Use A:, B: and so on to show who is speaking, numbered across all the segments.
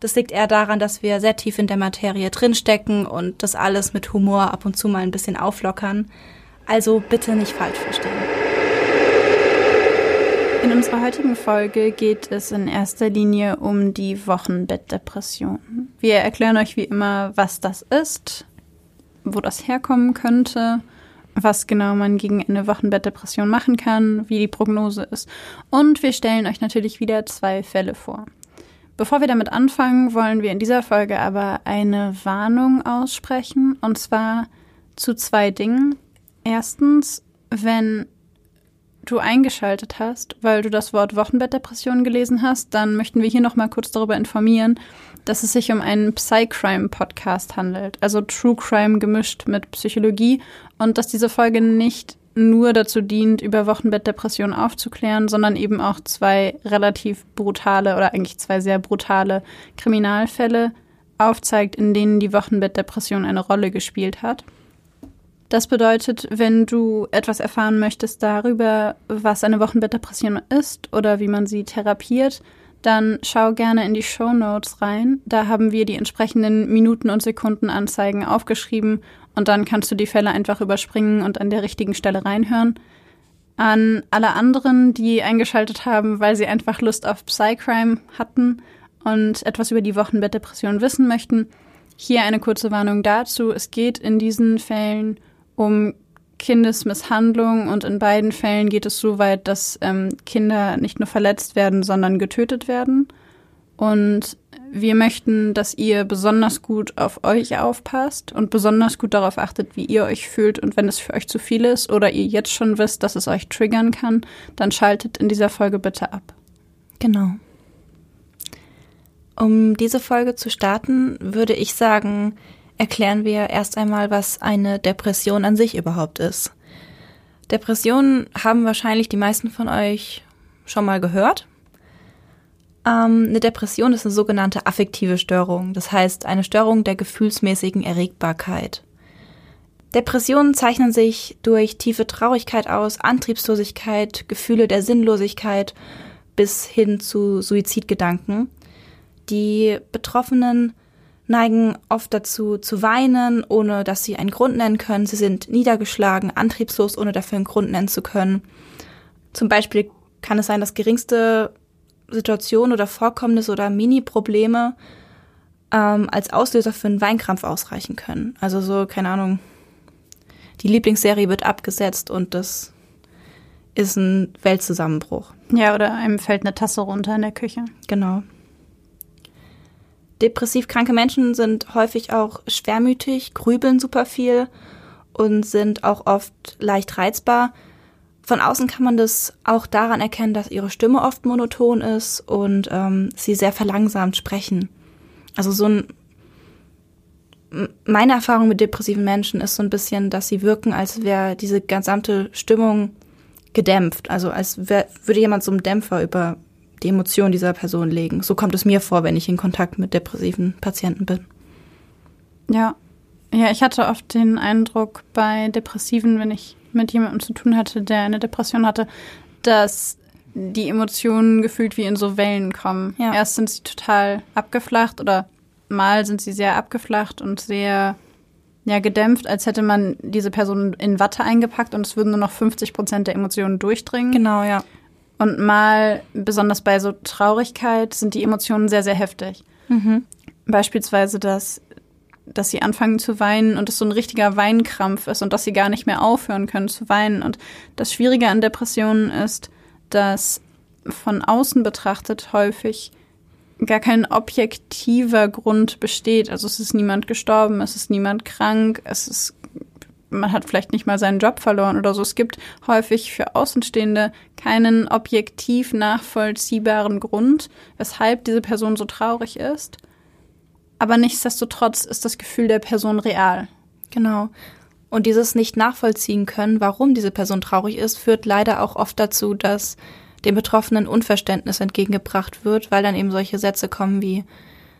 A: Das liegt eher daran, dass wir sehr tief in der Materie drinstecken und das alles mit Humor ab und zu mal ein bisschen auflockern. Also bitte nicht falsch verstehen.
B: In unserer heutigen Folge geht es in erster Linie um die Wochenbettdepression. Wir erklären euch wie immer, was das ist, wo das herkommen könnte, was genau man gegen eine Wochenbettdepression machen kann, wie die Prognose ist. Und wir stellen euch natürlich wieder zwei Fälle vor. Bevor wir damit anfangen, wollen wir in dieser Folge aber eine Warnung aussprechen. Und zwar zu zwei Dingen. Erstens, wenn du eingeschaltet hast, weil du das Wort Wochenbettdepression gelesen hast, dann möchten wir hier noch mal kurz darüber informieren, dass es sich um einen Psycrime-Podcast handelt, also True Crime gemischt mit Psychologie und dass diese Folge nicht nur dazu dient, über Wochenbettdepression aufzuklären, sondern eben auch zwei relativ brutale oder eigentlich zwei sehr brutale Kriminalfälle aufzeigt, in denen die Wochenbettdepression eine Rolle gespielt hat. Das bedeutet, wenn du etwas erfahren möchtest darüber, was eine Wochenbettdepression ist oder wie man sie therapiert, dann schau gerne in die Show Notes rein. Da haben wir die entsprechenden Minuten- und Sekundenanzeigen aufgeschrieben und dann kannst du die Fälle einfach überspringen und an der richtigen Stelle reinhören. An alle anderen, die eingeschaltet haben, weil sie einfach Lust auf Psycrime hatten und etwas über die Wochenbettdepression wissen möchten, hier eine kurze Warnung dazu. Es geht in diesen Fällen um Kindesmisshandlung und in beiden Fällen geht es so weit, dass ähm, Kinder nicht nur verletzt werden, sondern getötet werden. Und wir möchten, dass ihr besonders gut auf euch aufpasst und besonders gut darauf achtet, wie ihr euch fühlt. Und wenn es für euch zu viel ist oder ihr jetzt schon wisst, dass es euch triggern kann, dann schaltet in dieser Folge bitte ab.
A: Genau. Um diese Folge zu starten, würde ich sagen, erklären wir erst einmal, was eine Depression an sich überhaupt ist. Depressionen haben wahrscheinlich die meisten von euch schon mal gehört. Ähm, eine Depression ist eine sogenannte affektive Störung, das heißt eine Störung der gefühlsmäßigen Erregbarkeit. Depressionen zeichnen sich durch tiefe Traurigkeit aus, Antriebslosigkeit, Gefühle der Sinnlosigkeit bis hin zu Suizidgedanken. Die Betroffenen neigen oft dazu zu weinen, ohne dass sie einen Grund nennen können. Sie sind niedergeschlagen, antriebslos, ohne dafür einen Grund nennen zu können. Zum Beispiel kann es sein, dass geringste Situationen oder Vorkommnisse oder Mini-Probleme ähm, als Auslöser für einen Weinkrampf ausreichen können. Also so, keine Ahnung, die Lieblingsserie wird abgesetzt und das ist ein Weltzusammenbruch.
B: Ja, oder einem fällt eine Tasse runter in der Küche.
A: Genau. Depressiv kranke Menschen sind häufig auch schwermütig, grübeln super viel und sind auch oft leicht reizbar. Von außen kann man das auch daran erkennen, dass ihre Stimme oft monoton ist und ähm, sie sehr verlangsamt sprechen. Also so ein meine Erfahrung mit depressiven Menschen ist so ein bisschen, dass sie wirken, als wäre diese gesamte Stimmung gedämpft. Also als wär, würde jemand so einen Dämpfer über die Emotionen dieser Person legen. So kommt es mir vor, wenn ich in Kontakt mit depressiven Patienten bin.
B: Ja. Ja, ich hatte oft den Eindruck bei Depressiven, wenn ich mit jemandem zu tun hatte, der eine Depression hatte, dass die Emotionen gefühlt wie in so Wellen kommen. Ja. Erst sind sie total abgeflacht oder mal sind sie sehr abgeflacht und sehr ja, gedämpft, als hätte man diese Person in Watte eingepackt und es würden nur noch 50 Prozent der Emotionen durchdringen.
A: Genau, ja.
B: Und mal, besonders bei so Traurigkeit, sind die Emotionen sehr, sehr heftig. Mhm. Beispielsweise, dass dass sie anfangen zu weinen und es so ein richtiger Weinkrampf ist und dass sie gar nicht mehr aufhören können zu weinen. Und das Schwierige an Depressionen ist, dass von außen betrachtet häufig gar kein objektiver Grund besteht. Also es ist niemand gestorben, es ist niemand krank, es ist man hat vielleicht nicht mal seinen Job verloren oder so. Es gibt häufig für Außenstehende keinen objektiv nachvollziehbaren Grund, weshalb diese Person so traurig ist. Aber nichtsdestotrotz ist das Gefühl der Person real.
A: Genau. Und dieses nicht nachvollziehen können, warum diese Person traurig ist, führt leider auch oft dazu, dass dem Betroffenen Unverständnis entgegengebracht wird, weil dann eben solche Sätze kommen wie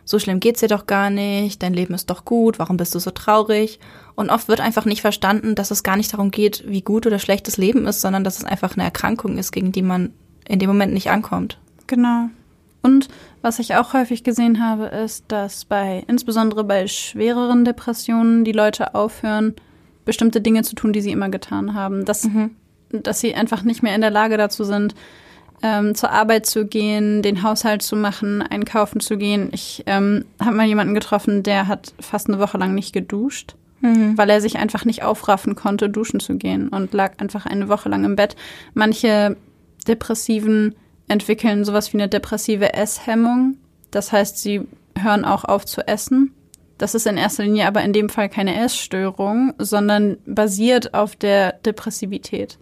A: so schlimm geht's dir doch gar nicht, dein Leben ist doch gut, warum bist du so traurig? Und oft wird einfach nicht verstanden, dass es gar nicht darum geht, wie gut oder schlecht das Leben ist, sondern dass es einfach eine Erkrankung ist, gegen die man in dem Moment nicht ankommt.
B: Genau. Und was ich auch häufig gesehen habe, ist, dass bei, insbesondere bei schwereren Depressionen, die Leute aufhören, bestimmte Dinge zu tun, die sie immer getan haben. Dass, mhm. dass sie einfach nicht mehr in der Lage dazu sind, ähm, zur Arbeit zu gehen, den Haushalt zu machen, einkaufen zu gehen. Ich ähm, habe mal jemanden getroffen, der hat fast eine Woche lang nicht geduscht, mhm. weil er sich einfach nicht aufraffen konnte, duschen zu gehen und lag einfach eine Woche lang im Bett. Manche Depressiven entwickeln sowas wie eine depressive Esshemmung. Das heißt, sie hören auch auf zu essen. Das ist in erster Linie aber in dem Fall keine Essstörung, sondern basiert auf der Depressivität.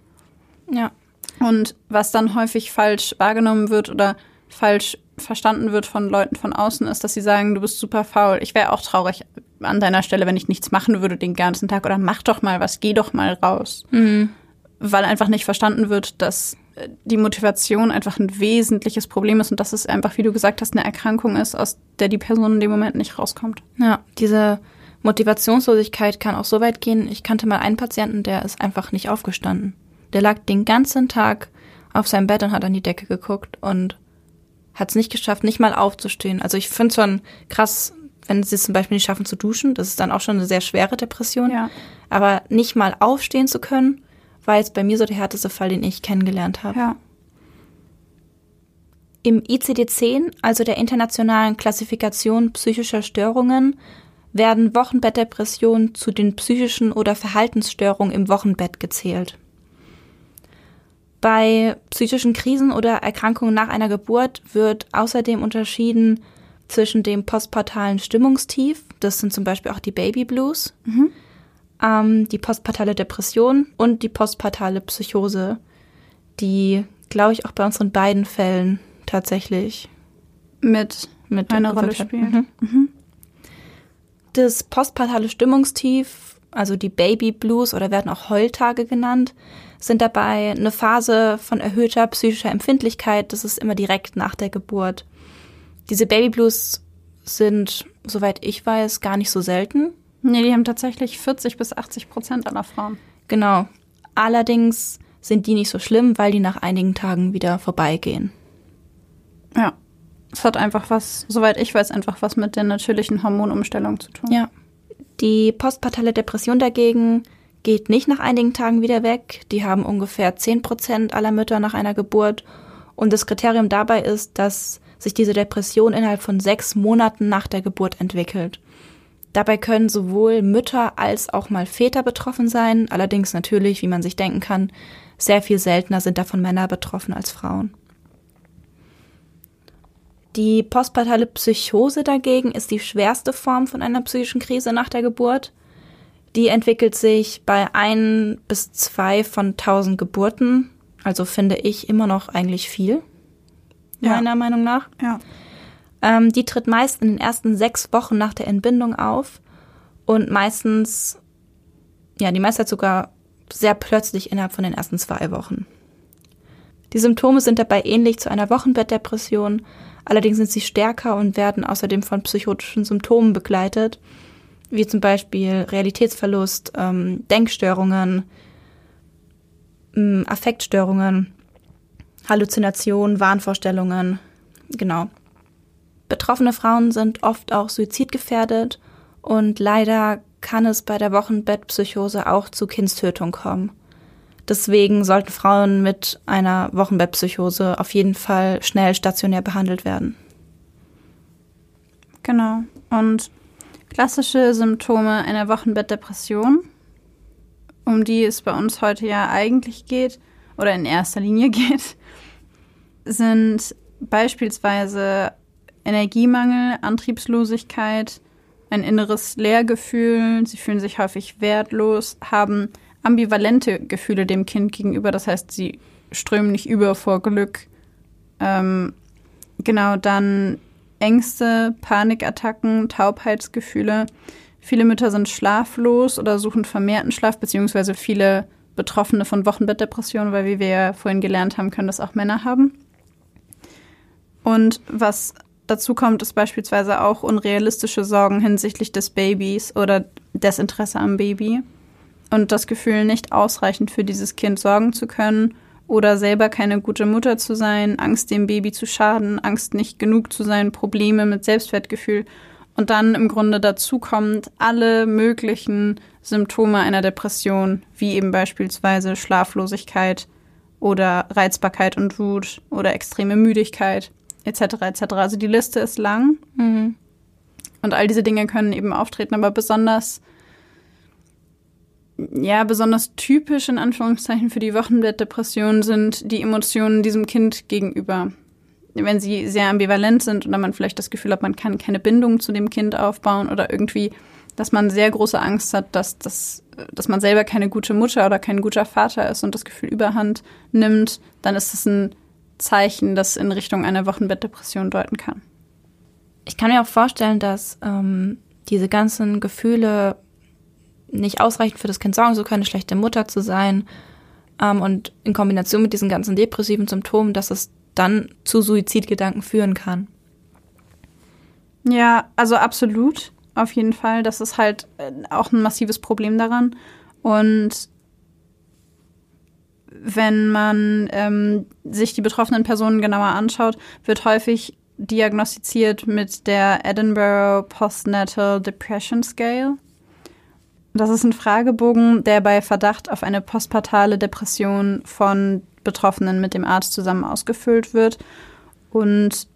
A: Ja.
B: Und was dann häufig falsch wahrgenommen wird oder falsch verstanden wird von Leuten von außen, ist, dass sie sagen, du bist super faul. Ich wäre auch traurig an deiner Stelle, wenn ich nichts machen würde den ganzen Tag. Oder mach doch mal was, geh doch mal raus. Mhm. Weil einfach nicht verstanden wird, dass äh, die Motivation einfach ein wesentliches Problem ist und dass es einfach, wie du gesagt hast, eine Erkrankung ist, aus der die Person in dem Moment nicht rauskommt.
A: Ja, diese Motivationslosigkeit kann auch so weit gehen. Ich kannte mal einen Patienten, der ist einfach nicht aufgestanden. Der lag den ganzen Tag auf seinem Bett und hat an die Decke geguckt und hat es nicht geschafft, nicht mal aufzustehen. Also ich finde es schon krass, wenn sie es zum Beispiel nicht schaffen zu duschen. Das ist dann auch schon eine sehr schwere Depression.
B: Ja.
A: Aber nicht mal aufstehen zu können, war jetzt bei mir so der härteste Fall, den ich kennengelernt habe.
B: Ja.
A: Im ICD-10, also der internationalen Klassifikation psychischer Störungen, werden Wochenbettdepressionen zu den psychischen oder Verhaltensstörungen im Wochenbett gezählt. Bei psychischen Krisen oder Erkrankungen nach einer Geburt wird außerdem unterschieden zwischen dem postpartalen Stimmungstief, das sind zum Beispiel auch die Baby Blues, mhm. ähm, die postpartale Depression und die postpartale Psychose, die, glaube ich, auch bei unseren beiden Fällen tatsächlich
B: mit, mit eine Rolle spielen. Mhm.
A: Mhm. Das postpartale Stimmungstief, also die Baby Blues oder werden auch Heultage genannt, sind dabei eine Phase von erhöhter psychischer Empfindlichkeit. Das ist immer direkt nach der Geburt. Diese Baby Blues sind, soweit ich weiß, gar nicht so selten.
B: Nee, die haben tatsächlich 40 bis 80 Prozent aller Frauen.
A: Genau. Allerdings sind die nicht so schlimm, weil die nach einigen Tagen wieder vorbeigehen.
B: Ja. Es hat einfach was, soweit ich weiß, einfach was mit der natürlichen Hormonumstellung zu tun.
A: Ja. Die postpartale Depression dagegen geht nicht nach einigen Tagen wieder weg. Die haben ungefähr 10 Prozent aller Mütter nach einer Geburt. Und das Kriterium dabei ist, dass sich diese Depression innerhalb von sechs Monaten nach der Geburt entwickelt. Dabei können sowohl Mütter als auch mal Väter betroffen sein, allerdings natürlich, wie man sich denken kann, sehr viel seltener sind davon Männer betroffen als Frauen. Die postpartale Psychose dagegen ist die schwerste Form von einer psychischen Krise nach der Geburt. Die entwickelt sich bei ein bis zwei von tausend Geburten. Also finde ich immer noch eigentlich viel, ja. meiner Meinung nach.
B: Ja.
A: Ähm, die tritt meist in den ersten sechs Wochen nach der Entbindung auf und meistens, ja, die meiste sogar sehr plötzlich innerhalb von den ersten zwei Wochen. Die Symptome sind dabei ähnlich zu einer Wochenbettdepression, allerdings sind sie stärker und werden außerdem von psychotischen Symptomen begleitet wie zum Beispiel Realitätsverlust, ähm, Denkstörungen, ähm, Affektstörungen, Halluzinationen, Wahnvorstellungen. Genau. Betroffene Frauen sind oft auch suizidgefährdet und leider kann es bei der Wochenbettpsychose auch zu Kindstötung kommen. Deswegen sollten Frauen mit einer Wochenbettpsychose auf jeden Fall schnell stationär behandelt werden.
B: Genau. Und Klassische Symptome einer Wochenbettdepression, um die es bei uns heute ja eigentlich geht oder in erster Linie geht, sind beispielsweise Energiemangel, Antriebslosigkeit, ein inneres Leergefühl, sie fühlen sich häufig wertlos, haben ambivalente Gefühle dem Kind gegenüber, das heißt, sie strömen nicht über vor Glück. Ähm, genau, dann Ängste, Panikattacken, Taubheitsgefühle. Viele Mütter sind schlaflos oder suchen vermehrten Schlaf, beziehungsweise viele Betroffene von Wochenbettdepressionen, weil wie wir ja vorhin gelernt haben, können das auch Männer haben. Und was dazu kommt, ist beispielsweise auch unrealistische Sorgen hinsichtlich des Babys oder Desinteresse am Baby und das Gefühl, nicht ausreichend für dieses Kind sorgen zu können oder selber keine gute Mutter zu sein, Angst dem Baby zu schaden, Angst nicht genug zu sein, Probleme mit Selbstwertgefühl und dann im Grunde dazu kommt alle möglichen Symptome einer Depression, wie eben beispielsweise Schlaflosigkeit oder Reizbarkeit und Wut oder extreme Müdigkeit etc. etc. Also die Liste ist lang mhm. und all diese Dinge können eben auftreten, aber besonders ja, besonders typisch in Anführungszeichen für die Wochenbettdepression sind die Emotionen diesem Kind gegenüber. Wenn sie sehr ambivalent sind oder man vielleicht das Gefühl hat, man kann keine Bindung zu dem Kind aufbauen oder irgendwie, dass man sehr große Angst hat, dass, dass, dass man selber keine gute Mutter oder kein guter Vater ist und das Gefühl überhand nimmt, dann ist das ein Zeichen, das in Richtung einer Wochenbettdepression deuten kann.
A: Ich kann mir auch vorstellen, dass ähm, diese ganzen Gefühle nicht ausreichend für das Kind sorgen zu können, eine schlechte Mutter zu sein ähm, und in Kombination mit diesen ganzen depressiven Symptomen, dass es dann zu Suizidgedanken führen kann.
B: Ja, also absolut, auf jeden Fall. Das ist halt äh, auch ein massives Problem daran. Und wenn man ähm, sich die betroffenen Personen genauer anschaut, wird häufig diagnostiziert mit der Edinburgh Postnatal Depression Scale. Das ist ein Fragebogen, der bei Verdacht auf eine postpartale Depression von Betroffenen mit dem Arzt zusammen ausgefüllt wird. Und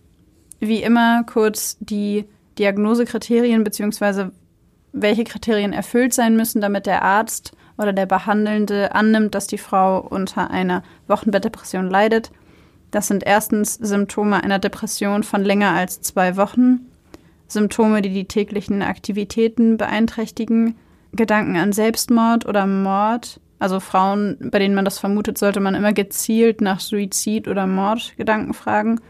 B: wie immer kurz die Diagnosekriterien bzw. welche Kriterien erfüllt sein müssen, damit der Arzt oder der Behandelnde annimmt, dass die Frau unter einer Wochenbettdepression leidet. Das sind erstens Symptome einer Depression von länger als zwei Wochen, Symptome, die die täglichen Aktivitäten beeinträchtigen, Gedanken an Selbstmord oder Mord. Also Frauen, bei denen man das vermutet, sollte man immer gezielt nach Suizid oder Mordgedanken fragen.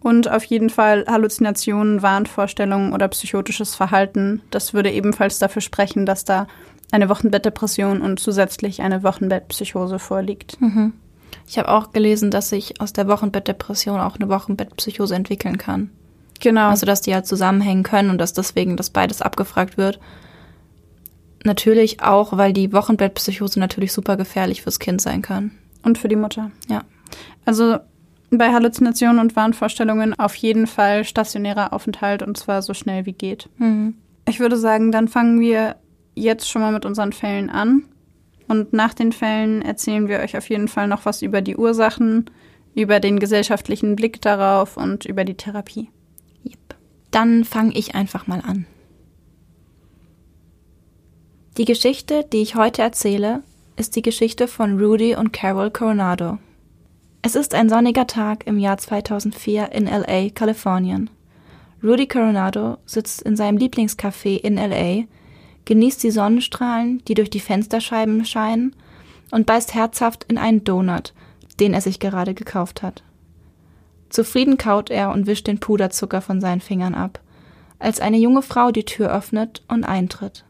B: Und auf jeden Fall Halluzinationen, Wahnvorstellungen oder psychotisches Verhalten. Das würde ebenfalls dafür sprechen, dass da eine Wochenbettdepression und zusätzlich eine Wochenbettpsychose vorliegt.
A: Mhm. Ich habe auch gelesen, dass sich aus der Wochenbettdepression auch eine Wochenbettpsychose entwickeln kann. Genau. Also, dass die halt zusammenhängen können und dass deswegen das beides abgefragt wird. Natürlich auch, weil die Wochenbettpsychose natürlich super gefährlich fürs Kind sein kann.
B: Und für die Mutter.
A: Ja.
B: Also bei Halluzinationen und Wahnvorstellungen auf jeden Fall stationärer Aufenthalt und zwar so schnell wie geht. Mhm. Ich würde sagen, dann fangen wir jetzt schon mal mit unseren Fällen an. Und nach den Fällen erzählen wir euch auf jeden Fall noch was über die Ursachen, über den gesellschaftlichen Blick darauf und über die Therapie.
A: Dann fange ich einfach mal an. Die Geschichte, die ich heute erzähle, ist die Geschichte von Rudy und Carol Coronado. Es ist ein sonniger Tag im Jahr 2004 in LA, Kalifornien. Rudy Coronado sitzt in seinem Lieblingscafé in LA, genießt die Sonnenstrahlen, die durch die Fensterscheiben scheinen, und beißt herzhaft in einen Donut, den er sich gerade gekauft hat. Zufrieden kaut er und wischt den Puderzucker von seinen Fingern ab, als eine junge Frau die Tür öffnet und eintritt.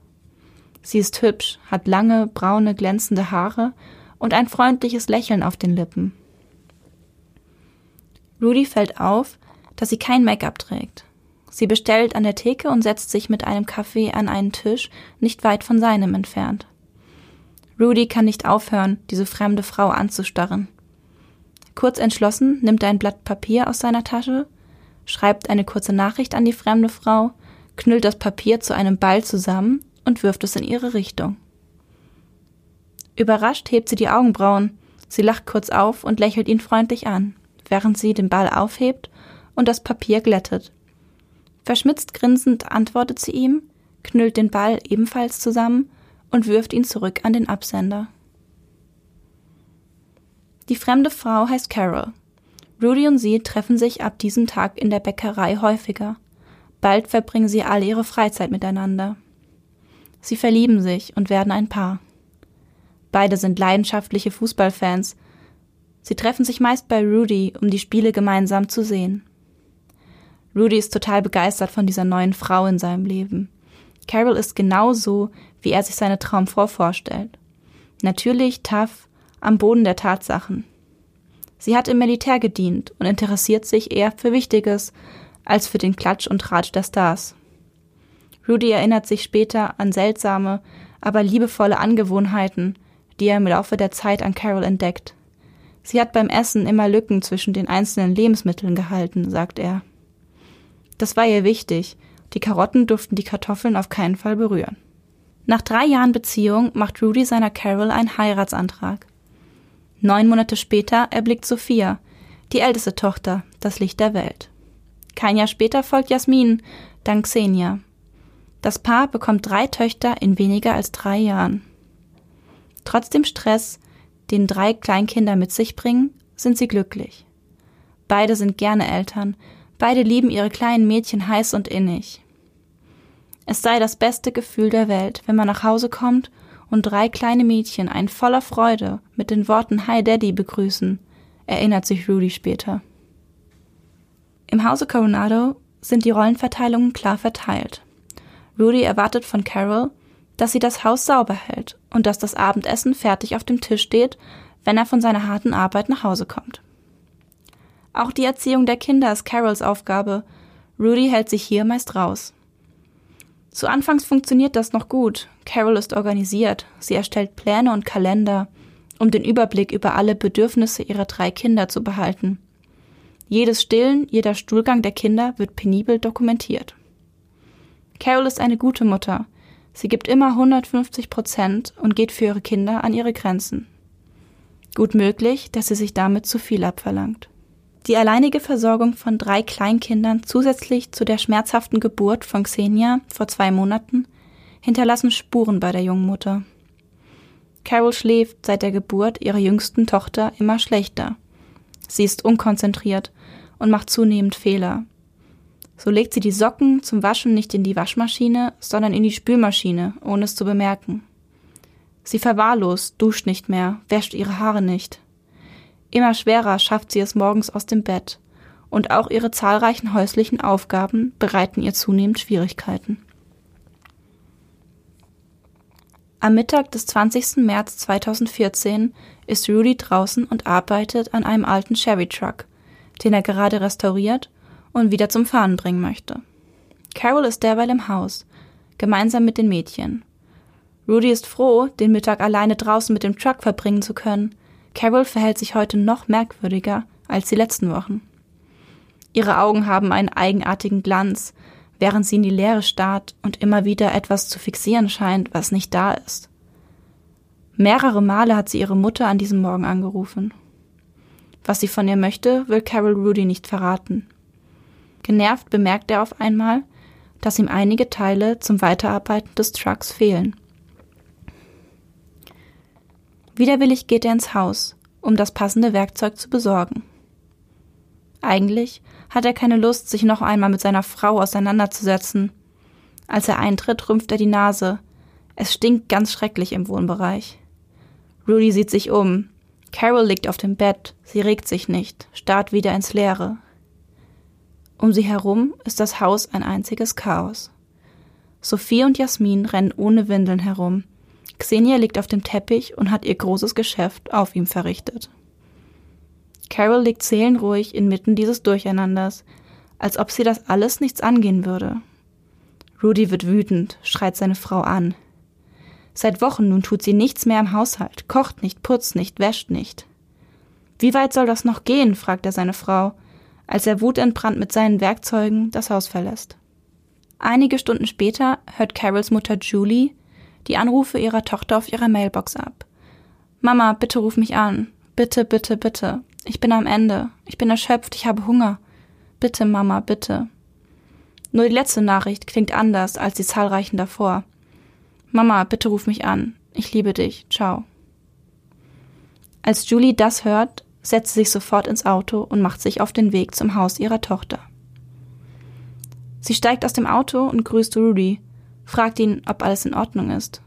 A: Sie ist hübsch, hat lange, braune, glänzende Haare und ein freundliches Lächeln auf den Lippen. Rudy fällt auf, dass sie kein Make-up trägt. Sie bestellt an der Theke und setzt sich mit einem Kaffee an einen Tisch nicht weit von seinem entfernt. Rudy kann nicht aufhören, diese fremde Frau anzustarren. Kurz entschlossen nimmt er ein Blatt Papier aus seiner Tasche, schreibt eine kurze Nachricht an die fremde Frau, knüllt das Papier zu einem Ball zusammen und wirft es in ihre Richtung. Überrascht hebt sie die Augenbrauen, sie lacht kurz auf und lächelt ihn freundlich an, während sie den Ball aufhebt und das Papier glättet. Verschmitzt grinsend antwortet sie ihm, knüllt den Ball ebenfalls zusammen und wirft ihn zurück an den Absender. Die fremde Frau heißt Carol. Rudy und sie treffen sich ab diesem Tag in der Bäckerei häufiger. Bald verbringen sie alle ihre Freizeit miteinander. Sie verlieben sich und werden ein Paar. Beide sind leidenschaftliche Fußballfans. Sie treffen sich meist bei Rudy, um die Spiele gemeinsam zu sehen. Rudy ist total begeistert von dieser neuen Frau in seinem Leben. Carol ist genauso, wie er sich seine Traumfrau vorstellt. Natürlich tough, am Boden der Tatsachen. Sie hat im Militär gedient und interessiert sich eher für Wichtiges als für den Klatsch und Tratsch der Stars. Rudy erinnert sich später an seltsame, aber liebevolle Angewohnheiten, die er im Laufe der Zeit an Carol entdeckt. Sie hat beim Essen immer Lücken zwischen den einzelnen Lebensmitteln gehalten, sagt er. Das war ihr wichtig. Die Karotten durften die Kartoffeln auf keinen Fall berühren. Nach drei Jahren Beziehung macht Rudy seiner Carol einen Heiratsantrag. Neun Monate später erblickt Sophia, die älteste Tochter, das Licht der Welt. Kein Jahr später folgt Jasmin, dann Xenia. Das Paar bekommt drei Töchter in weniger als drei Jahren. Trotz dem Stress, den drei Kleinkinder mit sich bringen, sind sie glücklich. Beide sind gerne Eltern, beide lieben ihre kleinen Mädchen heiß und innig. Es sei das beste Gefühl der Welt, wenn man nach Hause kommt und drei kleine Mädchen einen voller Freude mit den Worten Hi Daddy begrüßen, erinnert sich Rudy später. Im Hause Coronado sind die Rollenverteilungen klar verteilt. Rudy erwartet von Carol, dass sie das Haus sauber hält und dass das Abendessen fertig auf dem Tisch steht, wenn er von seiner harten Arbeit nach Hause kommt. Auch die Erziehung der Kinder ist Carols Aufgabe. Rudy hält sich hier meist raus. Zu Anfangs funktioniert das noch gut. Carol ist organisiert. Sie erstellt Pläne und Kalender, um den Überblick über alle Bedürfnisse ihrer drei Kinder zu behalten. Jedes Stillen, jeder Stuhlgang der Kinder wird penibel dokumentiert. Carol ist eine gute Mutter. Sie gibt immer 150 Prozent und geht für ihre Kinder an ihre Grenzen. Gut möglich, dass sie sich damit zu viel abverlangt. Die alleinige Versorgung von drei Kleinkindern zusätzlich zu der schmerzhaften Geburt von Xenia vor zwei Monaten hinterlassen Spuren bei der jungen Mutter. Carol schläft seit der Geburt ihrer jüngsten Tochter immer schlechter. Sie ist unkonzentriert und macht zunehmend Fehler. So legt sie die Socken zum Waschen nicht in die Waschmaschine, sondern in die Spülmaschine, ohne es zu bemerken. Sie verwahrlost, duscht nicht mehr, wäscht ihre Haare nicht. Immer schwerer schafft sie es morgens aus dem Bett, und auch ihre zahlreichen häuslichen Aufgaben bereiten ihr zunehmend Schwierigkeiten. Am Mittag des 20. März 2014 ist Rudy draußen und arbeitet an einem alten Chevy Truck, den er gerade restauriert und wieder zum Fahren bringen möchte. Carol ist derweil im Haus, gemeinsam mit den Mädchen. Rudy ist froh, den Mittag alleine draußen mit dem Truck verbringen zu können. Carol verhält sich heute noch merkwürdiger als die letzten Wochen. Ihre Augen haben einen eigenartigen Glanz, während sie in die Leere starrt und immer wieder etwas zu fixieren scheint, was nicht da ist. Mehrere Male hat sie ihre Mutter an diesem Morgen angerufen. Was sie von ihr möchte, will Carol Rudy nicht verraten. Genervt bemerkt er auf einmal, dass ihm einige Teile zum Weiterarbeiten des Trucks fehlen. Widerwillig geht er ins Haus, um das passende Werkzeug zu besorgen. Eigentlich hat er keine Lust, sich noch einmal mit seiner Frau auseinanderzusetzen. Als er eintritt, rümpft er die Nase. Es stinkt ganz schrecklich im Wohnbereich. Rudy sieht sich um. Carol liegt auf dem Bett, sie regt sich nicht, starrt wieder ins Leere. Um sie herum ist das Haus ein einziges Chaos. Sophie und Jasmin rennen ohne Windeln herum. Xenia liegt auf dem Teppich und hat ihr großes Geschäft auf ihm verrichtet. Carol liegt seelenruhig inmitten dieses Durcheinanders, als ob sie das alles nichts angehen würde. Rudy wird wütend, schreit seine Frau an. Seit Wochen nun tut sie nichts mehr im Haushalt, kocht nicht, putzt nicht, wäscht nicht. Wie weit soll das noch gehen? fragt er seine Frau, als er wutentbrannt mit seinen Werkzeugen das Haus verlässt. Einige Stunden später hört Carols Mutter Julie die Anrufe ihrer Tochter auf ihrer Mailbox ab. Mama, bitte ruf mich an. Bitte, bitte, bitte. Ich bin am Ende. Ich bin erschöpft. Ich habe Hunger. Bitte, Mama, bitte. Nur die letzte Nachricht klingt anders als die zahlreichen davor. Mama, bitte ruf mich an. Ich liebe dich. Ciao. Als Julie das hört, setzt sie sich sofort ins Auto und macht sich auf den Weg zum Haus ihrer Tochter. Sie steigt aus dem Auto und grüßt Rudy, fragt ihn, ob alles in Ordnung ist.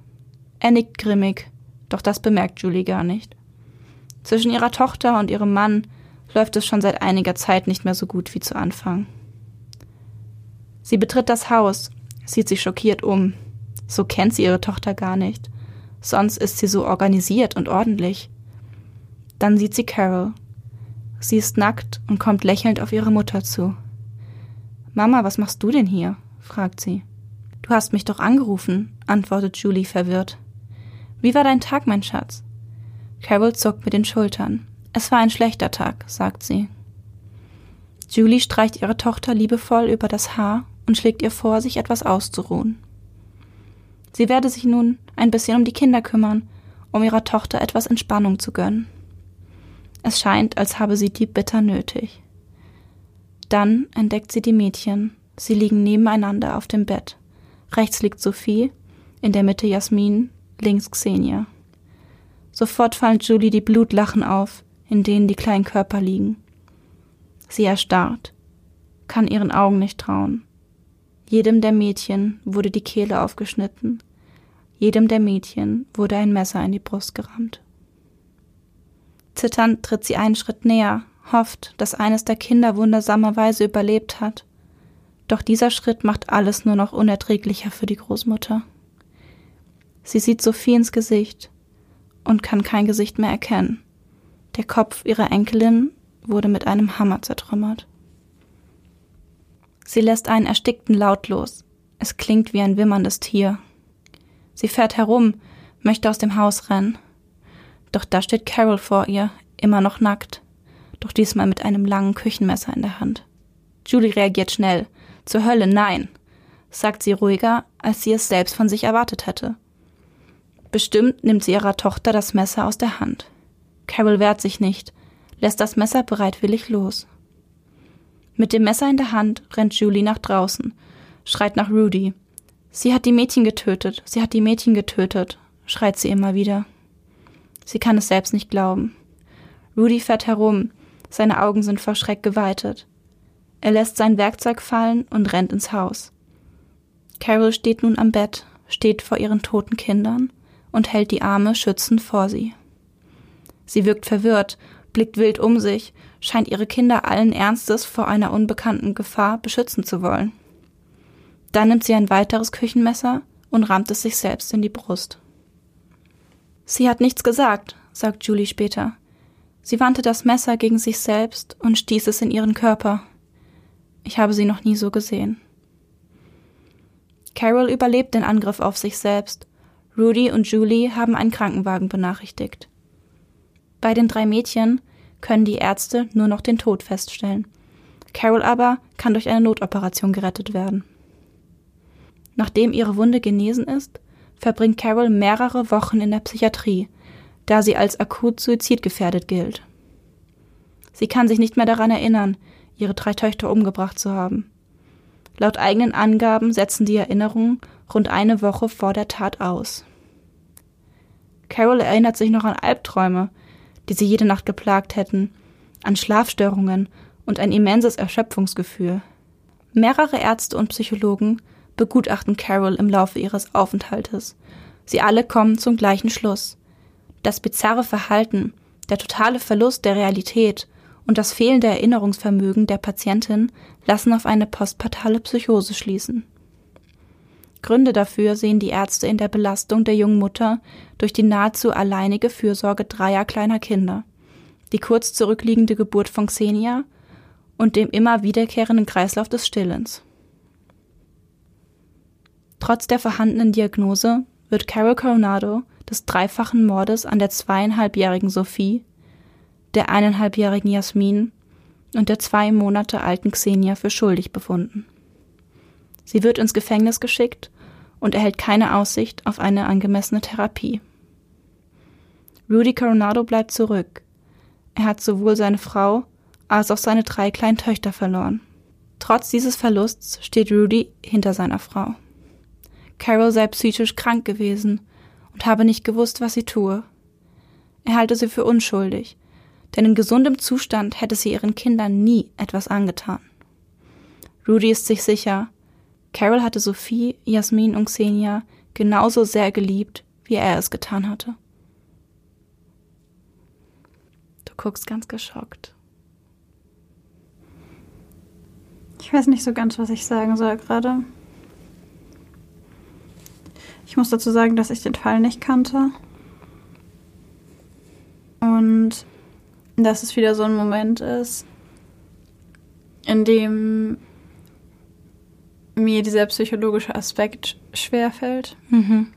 A: Er nickt grimmig, doch das bemerkt Julie gar nicht. Zwischen ihrer Tochter und ihrem Mann läuft es schon seit einiger Zeit nicht mehr so gut wie zu Anfang. Sie betritt das Haus, sieht sich schockiert um. So kennt sie ihre Tochter gar nicht. Sonst ist sie so organisiert und ordentlich. Dann sieht sie Carol. Sie ist nackt und kommt lächelnd auf ihre Mutter zu. Mama, was machst du denn hier? fragt sie. Du hast mich doch angerufen, antwortet Julie verwirrt. Wie war dein Tag, mein Schatz? Carol zuckt mit den Schultern. Es war ein schlechter Tag, sagt sie. Julie streicht ihre Tochter liebevoll über das Haar und schlägt ihr vor, sich etwas auszuruhen. Sie werde sich nun ein bisschen um die Kinder kümmern, um ihrer Tochter etwas Entspannung zu gönnen. Es scheint, als habe sie die bitter nötig. Dann entdeckt sie die Mädchen. Sie liegen nebeneinander auf dem Bett. Rechts liegt Sophie, in der Mitte Jasmin, links Xenia. Sofort fallen Julie die Blutlachen auf, in denen die kleinen Körper liegen. Sie erstarrt, kann ihren Augen nicht trauen. Jedem der Mädchen wurde die Kehle aufgeschnitten. Jedem der Mädchen wurde ein Messer in die Brust gerammt. Zitternd tritt sie einen Schritt näher, hofft, dass eines der Kinder wundersamerweise überlebt hat. Doch dieser Schritt macht alles nur noch unerträglicher für die Großmutter. Sie sieht Sophie ins Gesicht und kann kein Gesicht mehr erkennen. Der Kopf ihrer Enkelin wurde mit einem Hammer zertrümmert. Sie lässt einen erstickten Laut los. Es klingt wie ein wimmerndes Tier. Sie fährt herum, möchte aus dem Haus rennen. Doch da steht Carol vor ihr, immer noch nackt, doch diesmal mit einem langen Küchenmesser in der Hand. Julie reagiert schnell. Zur Hölle, nein, sagt sie ruhiger, als sie es selbst von sich erwartet hätte. Bestimmt nimmt sie ihrer Tochter das Messer aus der Hand. Carol wehrt sich nicht, lässt das Messer bereitwillig los. Mit dem Messer in der Hand rennt Julie nach draußen, schreit nach Rudy. Sie hat die Mädchen getötet, sie hat die Mädchen getötet, schreit sie immer wieder. Sie kann es selbst nicht glauben. Rudy fährt herum, seine Augen sind vor Schreck geweitet. Er lässt sein Werkzeug fallen und rennt ins Haus. Carol steht nun am Bett, steht vor ihren toten Kindern und hält die Arme schützend vor sie. Sie wirkt verwirrt, blickt wild um sich, scheint ihre Kinder allen Ernstes vor einer unbekannten Gefahr beschützen zu wollen. Dann nimmt sie ein weiteres Küchenmesser und rammt es sich selbst in die Brust. Sie hat nichts gesagt, sagt Julie später. Sie wandte das Messer gegen sich selbst und stieß es in ihren Körper. Ich habe sie noch nie so gesehen. Carol überlebt den Angriff auf sich selbst. Rudy und Julie haben einen Krankenwagen benachrichtigt. Bei den drei Mädchen können die Ärzte nur noch den Tod feststellen. Carol aber kann durch eine Notoperation gerettet werden. Nachdem ihre Wunde genesen ist, verbringt Carol mehrere Wochen in der Psychiatrie, da sie als akut suizidgefährdet gilt. Sie kann sich nicht mehr daran erinnern, ihre drei Töchter umgebracht zu haben. Laut eigenen Angaben setzen die Erinnerungen rund eine Woche vor der Tat aus. Carol erinnert sich noch an Albträume, die sie jede Nacht geplagt hätten, an Schlafstörungen und ein immenses Erschöpfungsgefühl. Mehrere Ärzte und Psychologen begutachten Carol im Laufe ihres Aufenthaltes. Sie alle kommen zum gleichen Schluss. Das bizarre Verhalten, der totale Verlust der Realität und das fehlende Erinnerungsvermögen der Patientin lassen auf eine postpartale Psychose schließen. Gründe dafür sehen die Ärzte in der Belastung der jungen Mutter durch die nahezu alleinige Fürsorge dreier kleiner Kinder, die kurz zurückliegende Geburt von Xenia und dem immer wiederkehrenden Kreislauf des Stillens. Trotz der vorhandenen Diagnose wird Carol Coronado des dreifachen Mordes an der zweieinhalbjährigen Sophie, der eineinhalbjährigen Jasmin und der zwei Monate alten Xenia für schuldig befunden. Sie wird ins Gefängnis geschickt und erhält keine Aussicht auf eine angemessene Therapie. Rudy Coronado bleibt zurück. Er hat sowohl seine Frau als auch seine drei kleinen Töchter verloren. Trotz dieses Verlusts steht Rudy hinter seiner Frau. Carol sei psychisch krank gewesen und habe nicht gewusst, was sie tue. Er halte sie für unschuldig, denn in gesundem Zustand hätte sie ihren Kindern nie etwas angetan. Rudy ist sich sicher, Carol hatte Sophie, Jasmin und Xenia genauso sehr geliebt, wie er es getan hatte. Du guckst ganz geschockt.
B: Ich weiß nicht so ganz, was ich sagen soll gerade. Ich muss dazu sagen, dass ich den Fall nicht kannte. Und dass es wieder so ein Moment ist, in dem mir dieser psychologische Aspekt schwerfällt.
A: Mhm.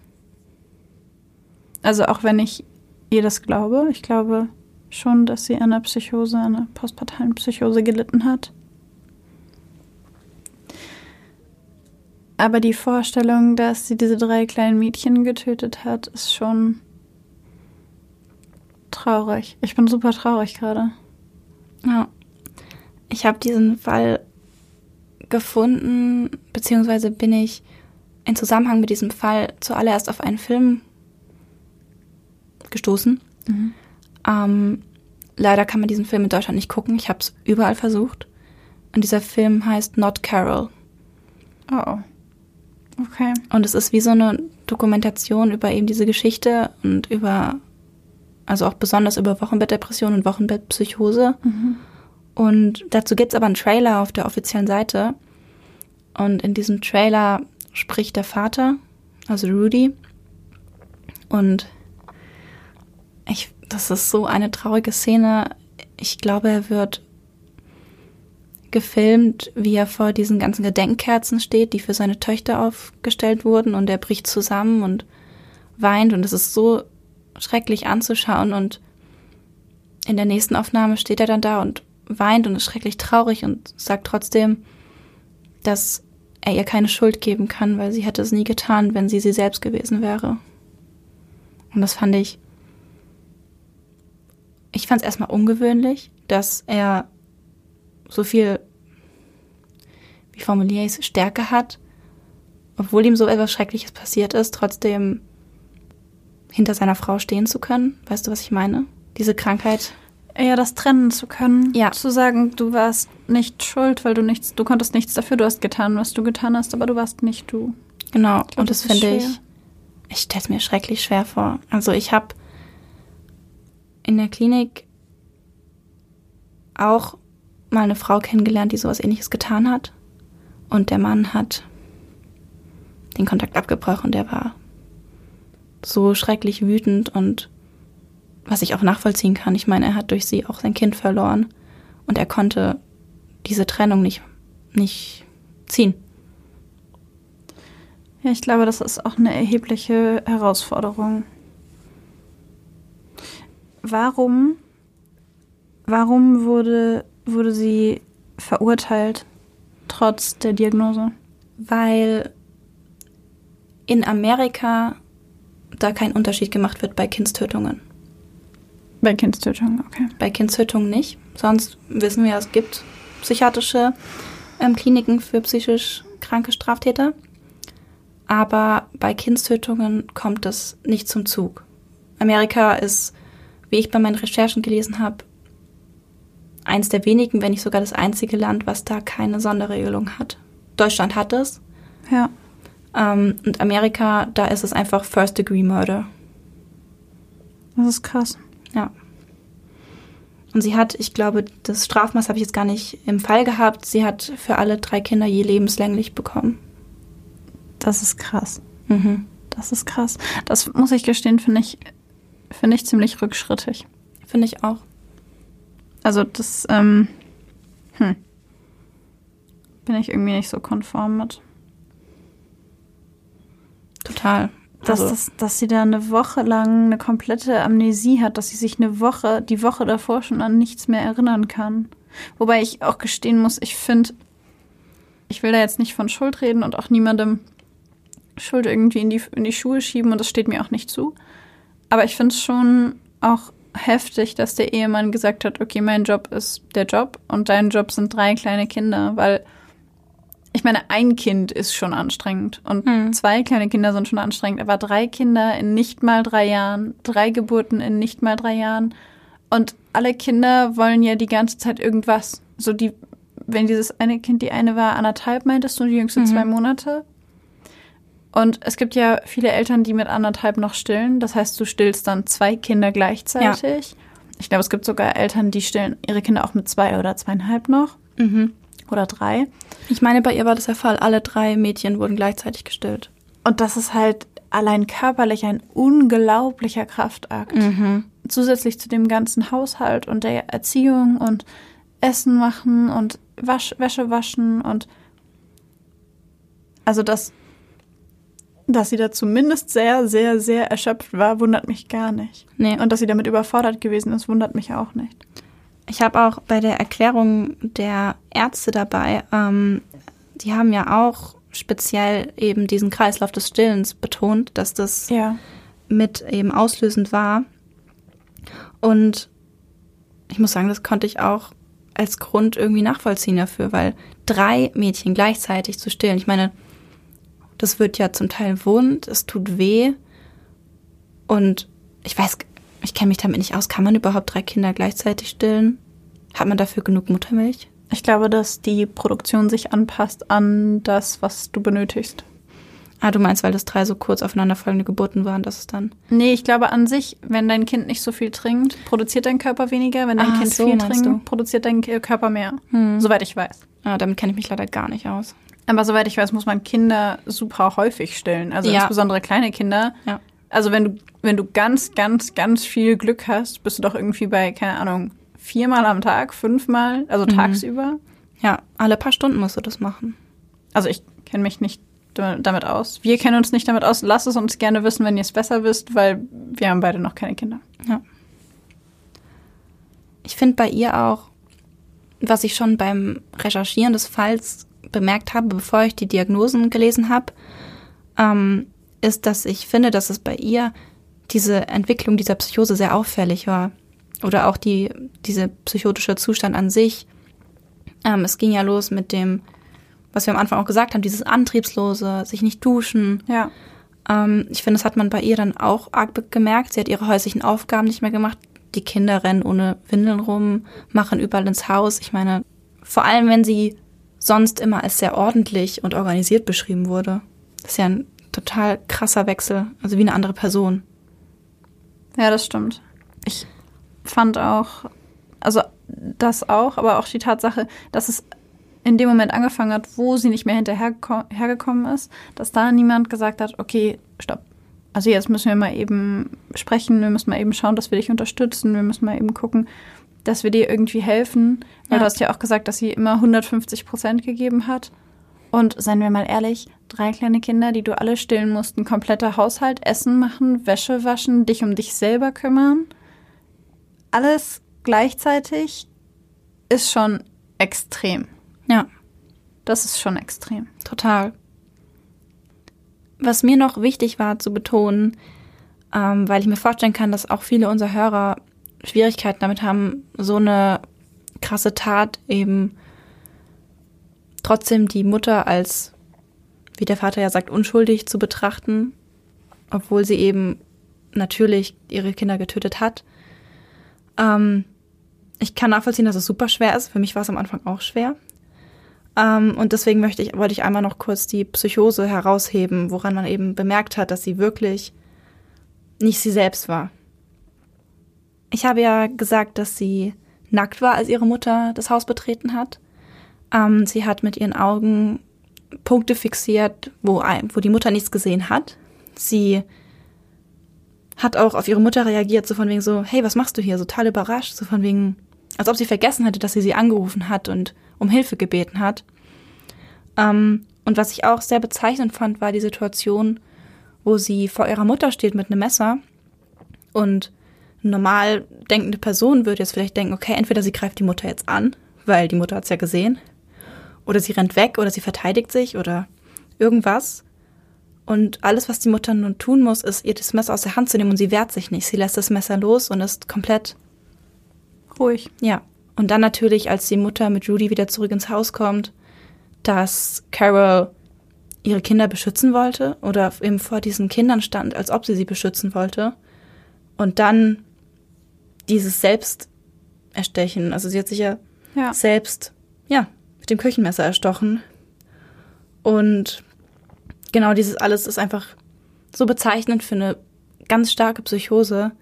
B: Also auch wenn ich ihr das glaube, ich glaube schon, dass sie an einer Psychose, einer postpartalen Psychose gelitten hat. Aber die Vorstellung, dass sie diese drei kleinen Mädchen getötet hat, ist schon traurig. Ich bin super traurig gerade.
A: Ja. Ich habe diesen Fall gefunden, beziehungsweise bin ich in Zusammenhang mit diesem Fall zuallererst auf einen Film gestoßen.
B: Mhm.
A: Ähm, leider kann man diesen Film in Deutschland nicht gucken. Ich habe es überall versucht. Und dieser Film heißt Not Carol.
B: Oh. Okay.
A: Und es ist wie so eine Dokumentation über eben diese Geschichte und über, also auch besonders über Wochenbettdepression und Wochenbettpsychose.
B: Mhm.
A: Und dazu gibt's aber einen Trailer auf der offiziellen Seite. Und in diesem Trailer spricht der Vater, also Rudy. Und ich, das ist so eine traurige Szene. Ich glaube, er wird gefilmt, wie er vor diesen ganzen Gedenkkerzen steht, die für seine Töchter aufgestellt wurden. Und er bricht zusammen und weint. Und es ist so schrecklich anzuschauen. Und in der nächsten Aufnahme steht er dann da und weint und ist schrecklich traurig und sagt trotzdem, dass er ihr keine Schuld geben kann, weil sie hätte es nie getan, wenn sie sie selbst gewesen wäre. Und das fand ich, ich fand es erstmal ungewöhnlich, dass er so viel, wie formuliere ich es, Stärke hat, obwohl ihm so etwas Schreckliches passiert ist, trotzdem hinter seiner Frau stehen zu können. Weißt du, was ich meine? Diese Krankheit
B: Ja, das trennen zu können.
A: Ja.
B: Zu sagen, du warst nicht schuld, weil du nichts, du konntest nichts dafür, du hast getan, was du getan hast, aber du warst nicht du.
A: Genau,
B: glaub,
A: und
B: das
A: das finde ich, ich stelle es mir schrecklich schwer vor. Also ich habe in der Klinik auch mal eine Frau kennengelernt, die sowas ähnliches getan hat. Und der Mann hat den Kontakt abgebrochen. Der war so schrecklich wütend und was ich auch nachvollziehen kann. Ich meine, er hat durch sie auch sein Kind verloren und er konnte diese Trennung nicht, nicht ziehen.
B: Ja, ich glaube, das ist auch eine erhebliche Herausforderung. Warum, warum wurde, wurde sie verurteilt, trotz der Diagnose?
A: weil in Amerika da kein Unterschied gemacht wird bei Kindstötungen.
B: Bei Kindstötung, okay.
A: Bei Kindstötungen nicht. Sonst wissen wir, es gibt psychiatrische ähm, Kliniken für psychisch kranke Straftäter. Aber bei Kindstötungen kommt es nicht zum Zug. Amerika ist, wie ich bei meinen Recherchen gelesen habe, eins der wenigen, wenn nicht sogar das einzige Land, was da keine Sonderregelung hat. Deutschland hat es,
B: Ja.
A: Ähm, und Amerika, da ist es einfach First Degree Murder.
B: Das ist krass.
A: Ja. Und sie hat, ich glaube, das Strafmaß habe ich jetzt gar nicht im Fall gehabt. Sie hat für alle drei Kinder je lebenslänglich bekommen.
B: Das ist krass.
A: Mhm.
B: Das ist krass. Das muss ich gestehen, finde ich, finde ich ziemlich rückschrittig.
A: Finde ich auch.
B: Also das, ähm, hm. Bin ich irgendwie nicht so konform mit.
A: Total.
B: Dass,
A: Also,
B: das, dass sie da eine Woche lang eine komplette Amnesie hat, dass sie sich eine Woche, die Woche davor schon an nichts mehr erinnern kann. Wobei ich auch gestehen muss, ich finde, ich will da jetzt nicht von Schuld reden und auch niemandem Schuld irgendwie in die, in die Schuhe schieben und das steht mir auch nicht zu. Aber ich finde es schon auch heftig, dass der Ehemann gesagt hat, okay, mein Job ist der Job und dein Job sind drei kleine Kinder, weil ich meine, ein Kind ist schon anstrengend und
A: Hm.
B: zwei kleine Kinder sind schon anstrengend, aber drei Kinder in nicht mal drei Jahren, drei Geburten in nicht mal drei Jahren und alle Kinder wollen ja die ganze Zeit irgendwas. So die, wenn dieses eine Kind, die eine war anderthalb, meintest du, die jüngste
A: Mhm.
B: zwei Monate. Und es gibt ja viele Eltern, die mit anderthalb noch stillen. Das heißt, du stillst dann zwei Kinder gleichzeitig. Ich glaube, es gibt sogar Eltern, die stillen ihre Kinder auch mit zwei oder zweieinhalb noch
A: Mhm.
B: oder drei.
A: Ich meine, bei ihr war das der Fall. Alle drei Mädchen wurden gleichzeitig gestillt.
B: Und das ist halt allein körperlich ein unglaublicher Kraftakt.
A: Mhm.
B: Zusätzlich zu dem ganzen Haushalt und der Erziehung und Essen machen und Wasch, Wäsche waschen und also das, dass sie da zumindest sehr, sehr, sehr erschöpft war, wundert mich gar nicht.
A: Nee.
B: Und dass sie damit überfordert gewesen ist, wundert mich auch nicht.
A: Ich habe auch bei der Erklärung der Ärzte dabei, ähm, die haben ja auch speziell eben diesen Kreislauf des Stillens betont, dass das
B: Ja.
A: mit eben auslösend war. Und ich muss sagen, das konnte ich auch als Grund irgendwie nachvollziehen dafür, weil drei Mädchen gleichzeitig zu stillen, ich meine, das wird ja zum Teil wund, es tut weh und ich weiß, ich kenne mich damit nicht aus, kann man überhaupt drei Kinder gleichzeitig stillen? Hat man dafür genug Muttermilch?
B: Ich glaube, dass die Produktion sich anpasst an das, was du benötigst.
A: Ah, du meinst, weil das drei so kurz aufeinanderfolgende Geburten waren, dass es dann.
B: Nee, ich glaube an sich, wenn dein Kind nicht so viel trinkt, produziert dein Körper weniger. Wenn dein
A: Ah,
B: Kind
A: so
B: viel trinkt,
A: du.
B: produziert dein Körper mehr.
A: Hm.
B: Soweit ich weiß.
A: Ah, damit kenne ich mich leider gar nicht aus.
B: Aber soweit ich weiß, muss man Kinder super häufig stillen. Also
A: Ja.
B: insbesondere kleine Kinder.
A: Ja.
B: Also wenn du, wenn du ganz, ganz, ganz viel Glück hast, bist du doch irgendwie bei, keine Ahnung, viermal am Tag, fünfmal, also
A: Mhm.
B: tagsüber.
A: Ja, alle paar Stunden musst du das machen.
B: Also ich kenne mich nicht da- damit aus. Wir kennen uns nicht damit aus. Lasst es uns gerne wissen, wenn ihr es besser wisst, weil wir haben beide noch keine Kinder.
A: Ja. Ich finde bei ihr auch, was ich schon beim Recherchieren des Falls bemerkt habe, bevor ich die Diagnosen gelesen habe, ähm, ist, dass ich finde, dass es bei ihr diese Entwicklung dieser Psychose sehr auffällig war. Oder auch die, diese psychotische Zustand an sich. Ähm, es ging ja los mit dem, was wir am Anfang auch gesagt haben, dieses Antriebslose, sich nicht duschen,
B: Ja.
A: ähm, ich finde, das hat man bei ihr dann auch arg gemerkt. Sie hat ihre häuslichen Aufgaben nicht mehr gemacht. Die Kinder rennen ohne Windeln rum, machen überall ins Haus. Ich meine, vor allem, wenn sie sonst immer als sehr ordentlich und organisiert beschrieben wurde. Das ist ja ein total krasser Wechsel, also wie eine andere Person.
B: Ja, das stimmt. Ich fand auch, also das auch, aber auch die Tatsache, dass es in dem Moment angefangen hat, wo sie nicht mehr hinterhergekommen ist, dass da niemand gesagt hat, okay, stopp. Also jetzt müssen wir mal eben sprechen, wir müssen mal eben schauen, dass wir dich unterstützen, wir müssen mal eben gucken, dass wir dir irgendwie helfen. Weil
A: Ja.
B: du hast ja auch gesagt, dass sie immer 150 Prozent gegeben hat. Und seien wir mal ehrlich, drei kleine Kinder, die du alle stillen musst, ein kompletter Haushalt, Essen machen, Wäsche waschen, dich um dich selber kümmern. Alles gleichzeitig ist schon extrem.
A: Ja,
B: Das ist schon extrem.
A: total. Was mir noch wichtig war zu betonen, ähm, weil ich mir vorstellen kann, dass auch viele unserer Hörer Schwierigkeiten damit haben, so eine krasse Tat eben trotzdem die Mutter als, wie der Vater ja sagt, unschuldig zu betrachten, obwohl sie eben natürlich ihre Kinder getötet hat. Ähm, ich kann nachvollziehen, dass es super schwer ist. Für mich war es am Anfang auch schwer. Ähm, und deswegen möchte ich, wollte ich einmal noch kurz die Psychose herausheben, woran man eben bemerkt hat, dass sie wirklich nicht sie selbst war. Ich habe ja gesagt, dass sie nackt war, als ihre Mutter das Haus betreten hat. Ähm, sie hat mit ihren Augen Punkte fixiert, wo, wo die Mutter nichts gesehen hat. Sie hat auch auf ihre Mutter reagiert, so von wegen so, hey, was machst du hier? So total überrascht, so von wegen, als ob sie vergessen hätte, dass sie sie angerufen hat und um Hilfe gebeten hat. Ähm, und was ich auch sehr bezeichnend fand, war die Situation, wo sie vor ihrer Mutter steht mit einem Messer und eine normal denkende Person würde jetzt vielleicht denken, okay, entweder sie greift die Mutter jetzt an, weil die Mutter es ja gesehen, oder sie rennt weg oder sie verteidigt sich oder irgendwas. Und alles, was die Mutter nun tun muss, ist, ihr das Messer aus der Hand zu nehmen und sie wehrt sich nicht. Sie lässt das Messer los und ist komplett
B: Ruhig.
A: ja. Und dann natürlich, als die Mutter mit Judy wieder zurück ins Haus kommt, dass Carol ihre Kinder beschützen wollte oder eben vor diesen Kindern stand, als ob sie sie beschützen wollte. Und dann dieses Selbsterstechen, also sie hat sich ja, ja. selbst, ja, mit dem Küchenmesser erstochen. Und genau dieses alles ist einfach so bezeichnend für eine ganz starke Psychose,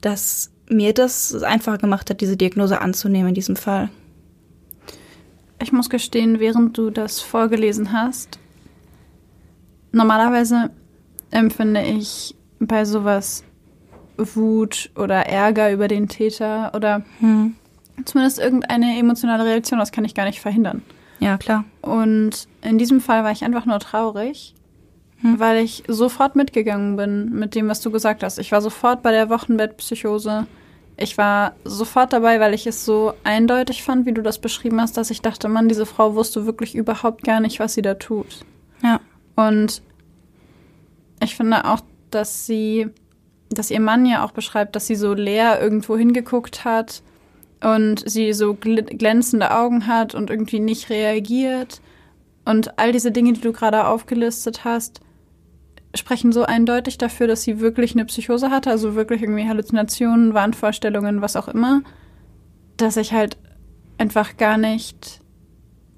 A: dass mir das einfacher gemacht hat, diese Diagnose anzunehmen in diesem Fall.
B: Ich muss gestehen, während du das vorgelesen hast, normalerweise empfinde ich bei sowas Wut oder Ärger über den Täter oder hm. Zumindest irgendeine emotionale Reaktion. Das kann ich gar nicht verhindern.
A: Ja, klar.
B: Und in diesem Fall war ich einfach nur traurig, hm. weil ich sofort mitgegangen bin mit dem, was du gesagt hast. Ich war sofort bei der Wochenbettpsychose. Ich war sofort dabei, weil ich es so eindeutig fand, wie du das beschrieben hast, dass ich dachte, Mann, diese Frau wusste wirklich überhaupt gar nicht, was sie da tut.
A: Ja.
B: Und ich finde auch, dass sie, dass ihr Mann ja auch beschreibt, dass sie so leer irgendwo hingeguckt hat und sie so glänzende Augen hat und irgendwie nicht reagiert. Und all diese Dinge, die du gerade aufgelistet hast, sprechen so eindeutig dafür, dass sie wirklich eine Psychose hatte, also wirklich irgendwie Halluzinationen, Wahnvorstellungen, was auch immer, dass ich halt einfach gar nicht,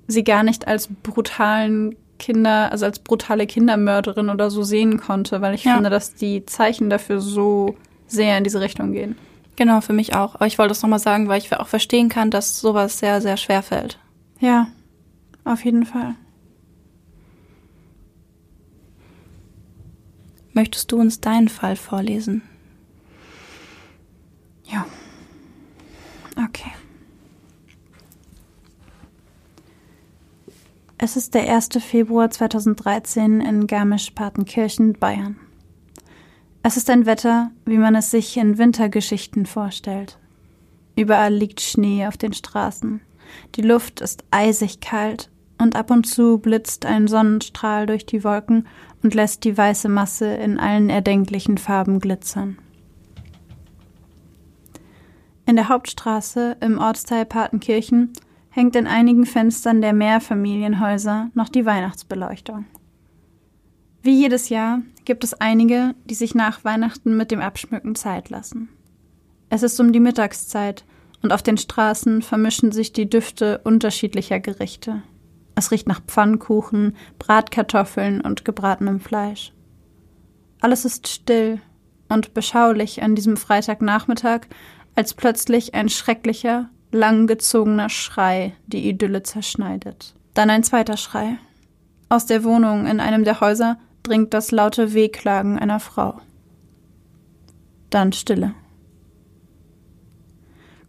B: sie gar nicht als brutalen Kinder, also als brutale Kindermörderin oder so sehen konnte, weil ich ja. finde, dass die Zeichen dafür so sehr in diese Richtung gehen.
A: Genau, für mich auch. Aber ich wollte es nochmal sagen, weil ich auch verstehen kann, dass sowas sehr, sehr schwer fällt.
B: Ja, auf jeden Fall.
A: Möchtest du uns deinen Fall vorlesen?
B: Ja. Okay. Es ist der 1. Februar 2013 in Garmisch-Partenkirchen, Bayern. Es ist ein Wetter, wie man es sich in Wintergeschichten vorstellt. Überall liegt Schnee auf den Straßen. Die Luft ist eisig kalt und ab und zu blitzt ein Sonnenstrahl durch die Wolken und lässt die weiße Masse in allen erdenklichen Farben glitzern. In der Hauptstraße im Ortsteil Partenkirchen hängt in einigen Fenstern der Mehrfamilienhäuser noch die Weihnachtsbeleuchtung. Wie jedes Jahr gibt es einige, die sich nach Weihnachten mit dem Abschmücken Zeit lassen. Es ist um die Mittagszeit und auf den Straßen vermischen sich die Düfte unterschiedlicher Gerichte. Es riecht nach Pfannkuchen, Bratkartoffeln und gebratenem Fleisch. Alles ist still und beschaulich an diesem Freitagnachmittag, als plötzlich ein schrecklicher, langgezogener Schrei die Idylle zerschneidet. Dann ein zweiter Schrei. Aus der Wohnung in einem der Häuser dringt das laute Wehklagen einer Frau. Dann Stille.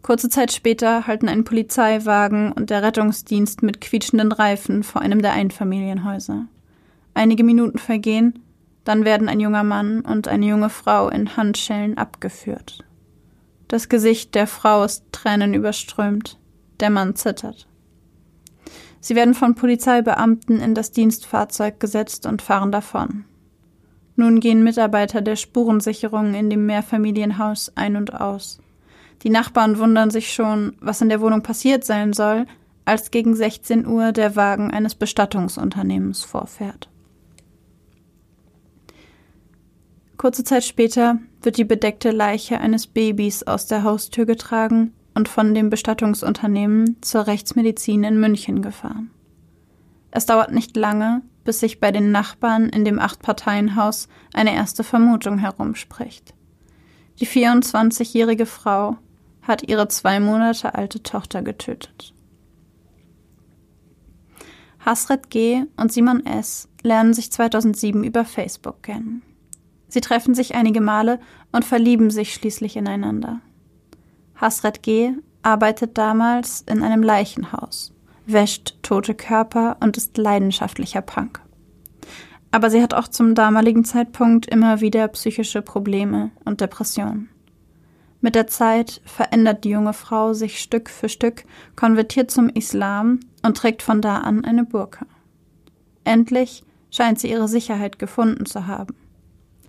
B: Kurze Zeit später halten ein Polizeiwagen und der Rettungsdienst mit quietschenden Reifen vor einem der Einfamilienhäuser. Einige Minuten vergehen, dann werden ein junger Mann und eine junge Frau in Handschellen abgeführt. Das Gesicht der Frau ist tränenüberströmt. Der Mann zittert. Sie werden von Polizeibeamten in das Dienstfahrzeug gesetzt und fahren davon. Nun gehen Mitarbeiter der Spurensicherung in dem Mehrfamilienhaus ein und aus. Die Nachbarn wundern sich schon, was in der Wohnung passiert sein soll, als gegen 16 Uhr der Wagen eines Bestattungsunternehmens vorfährt. Kurze Zeit später wird die bedeckte Leiche eines Babys aus der Haustür getragen und von dem Bestattungsunternehmen zur Rechtsmedizin in München gefahren. Es dauert nicht lange, bis sich bei den Nachbarn in dem Acht-Parteien-Haus eine erste Vermutung herumspricht. Die 24-jährige Frau hat ihre zwei Monate alte Tochter getötet. Hasret G. und Simon S. lernen sich 2007 über Facebook kennen. Sie treffen sich einige Male und verlieben sich schließlich ineinander. Hasret G. arbeitet damals in einem Leichenhaus, wäscht tote Körper und ist leidenschaftlicher Punk. Aber sie hat auch zum damaligen Zeitpunkt immer wieder psychische Probleme und Depressionen. Mit der Zeit verändert die junge Frau sich Stück für Stück, konvertiert zum Islam und trägt von da an eine Burka. Endlich scheint sie ihre Sicherheit gefunden zu haben.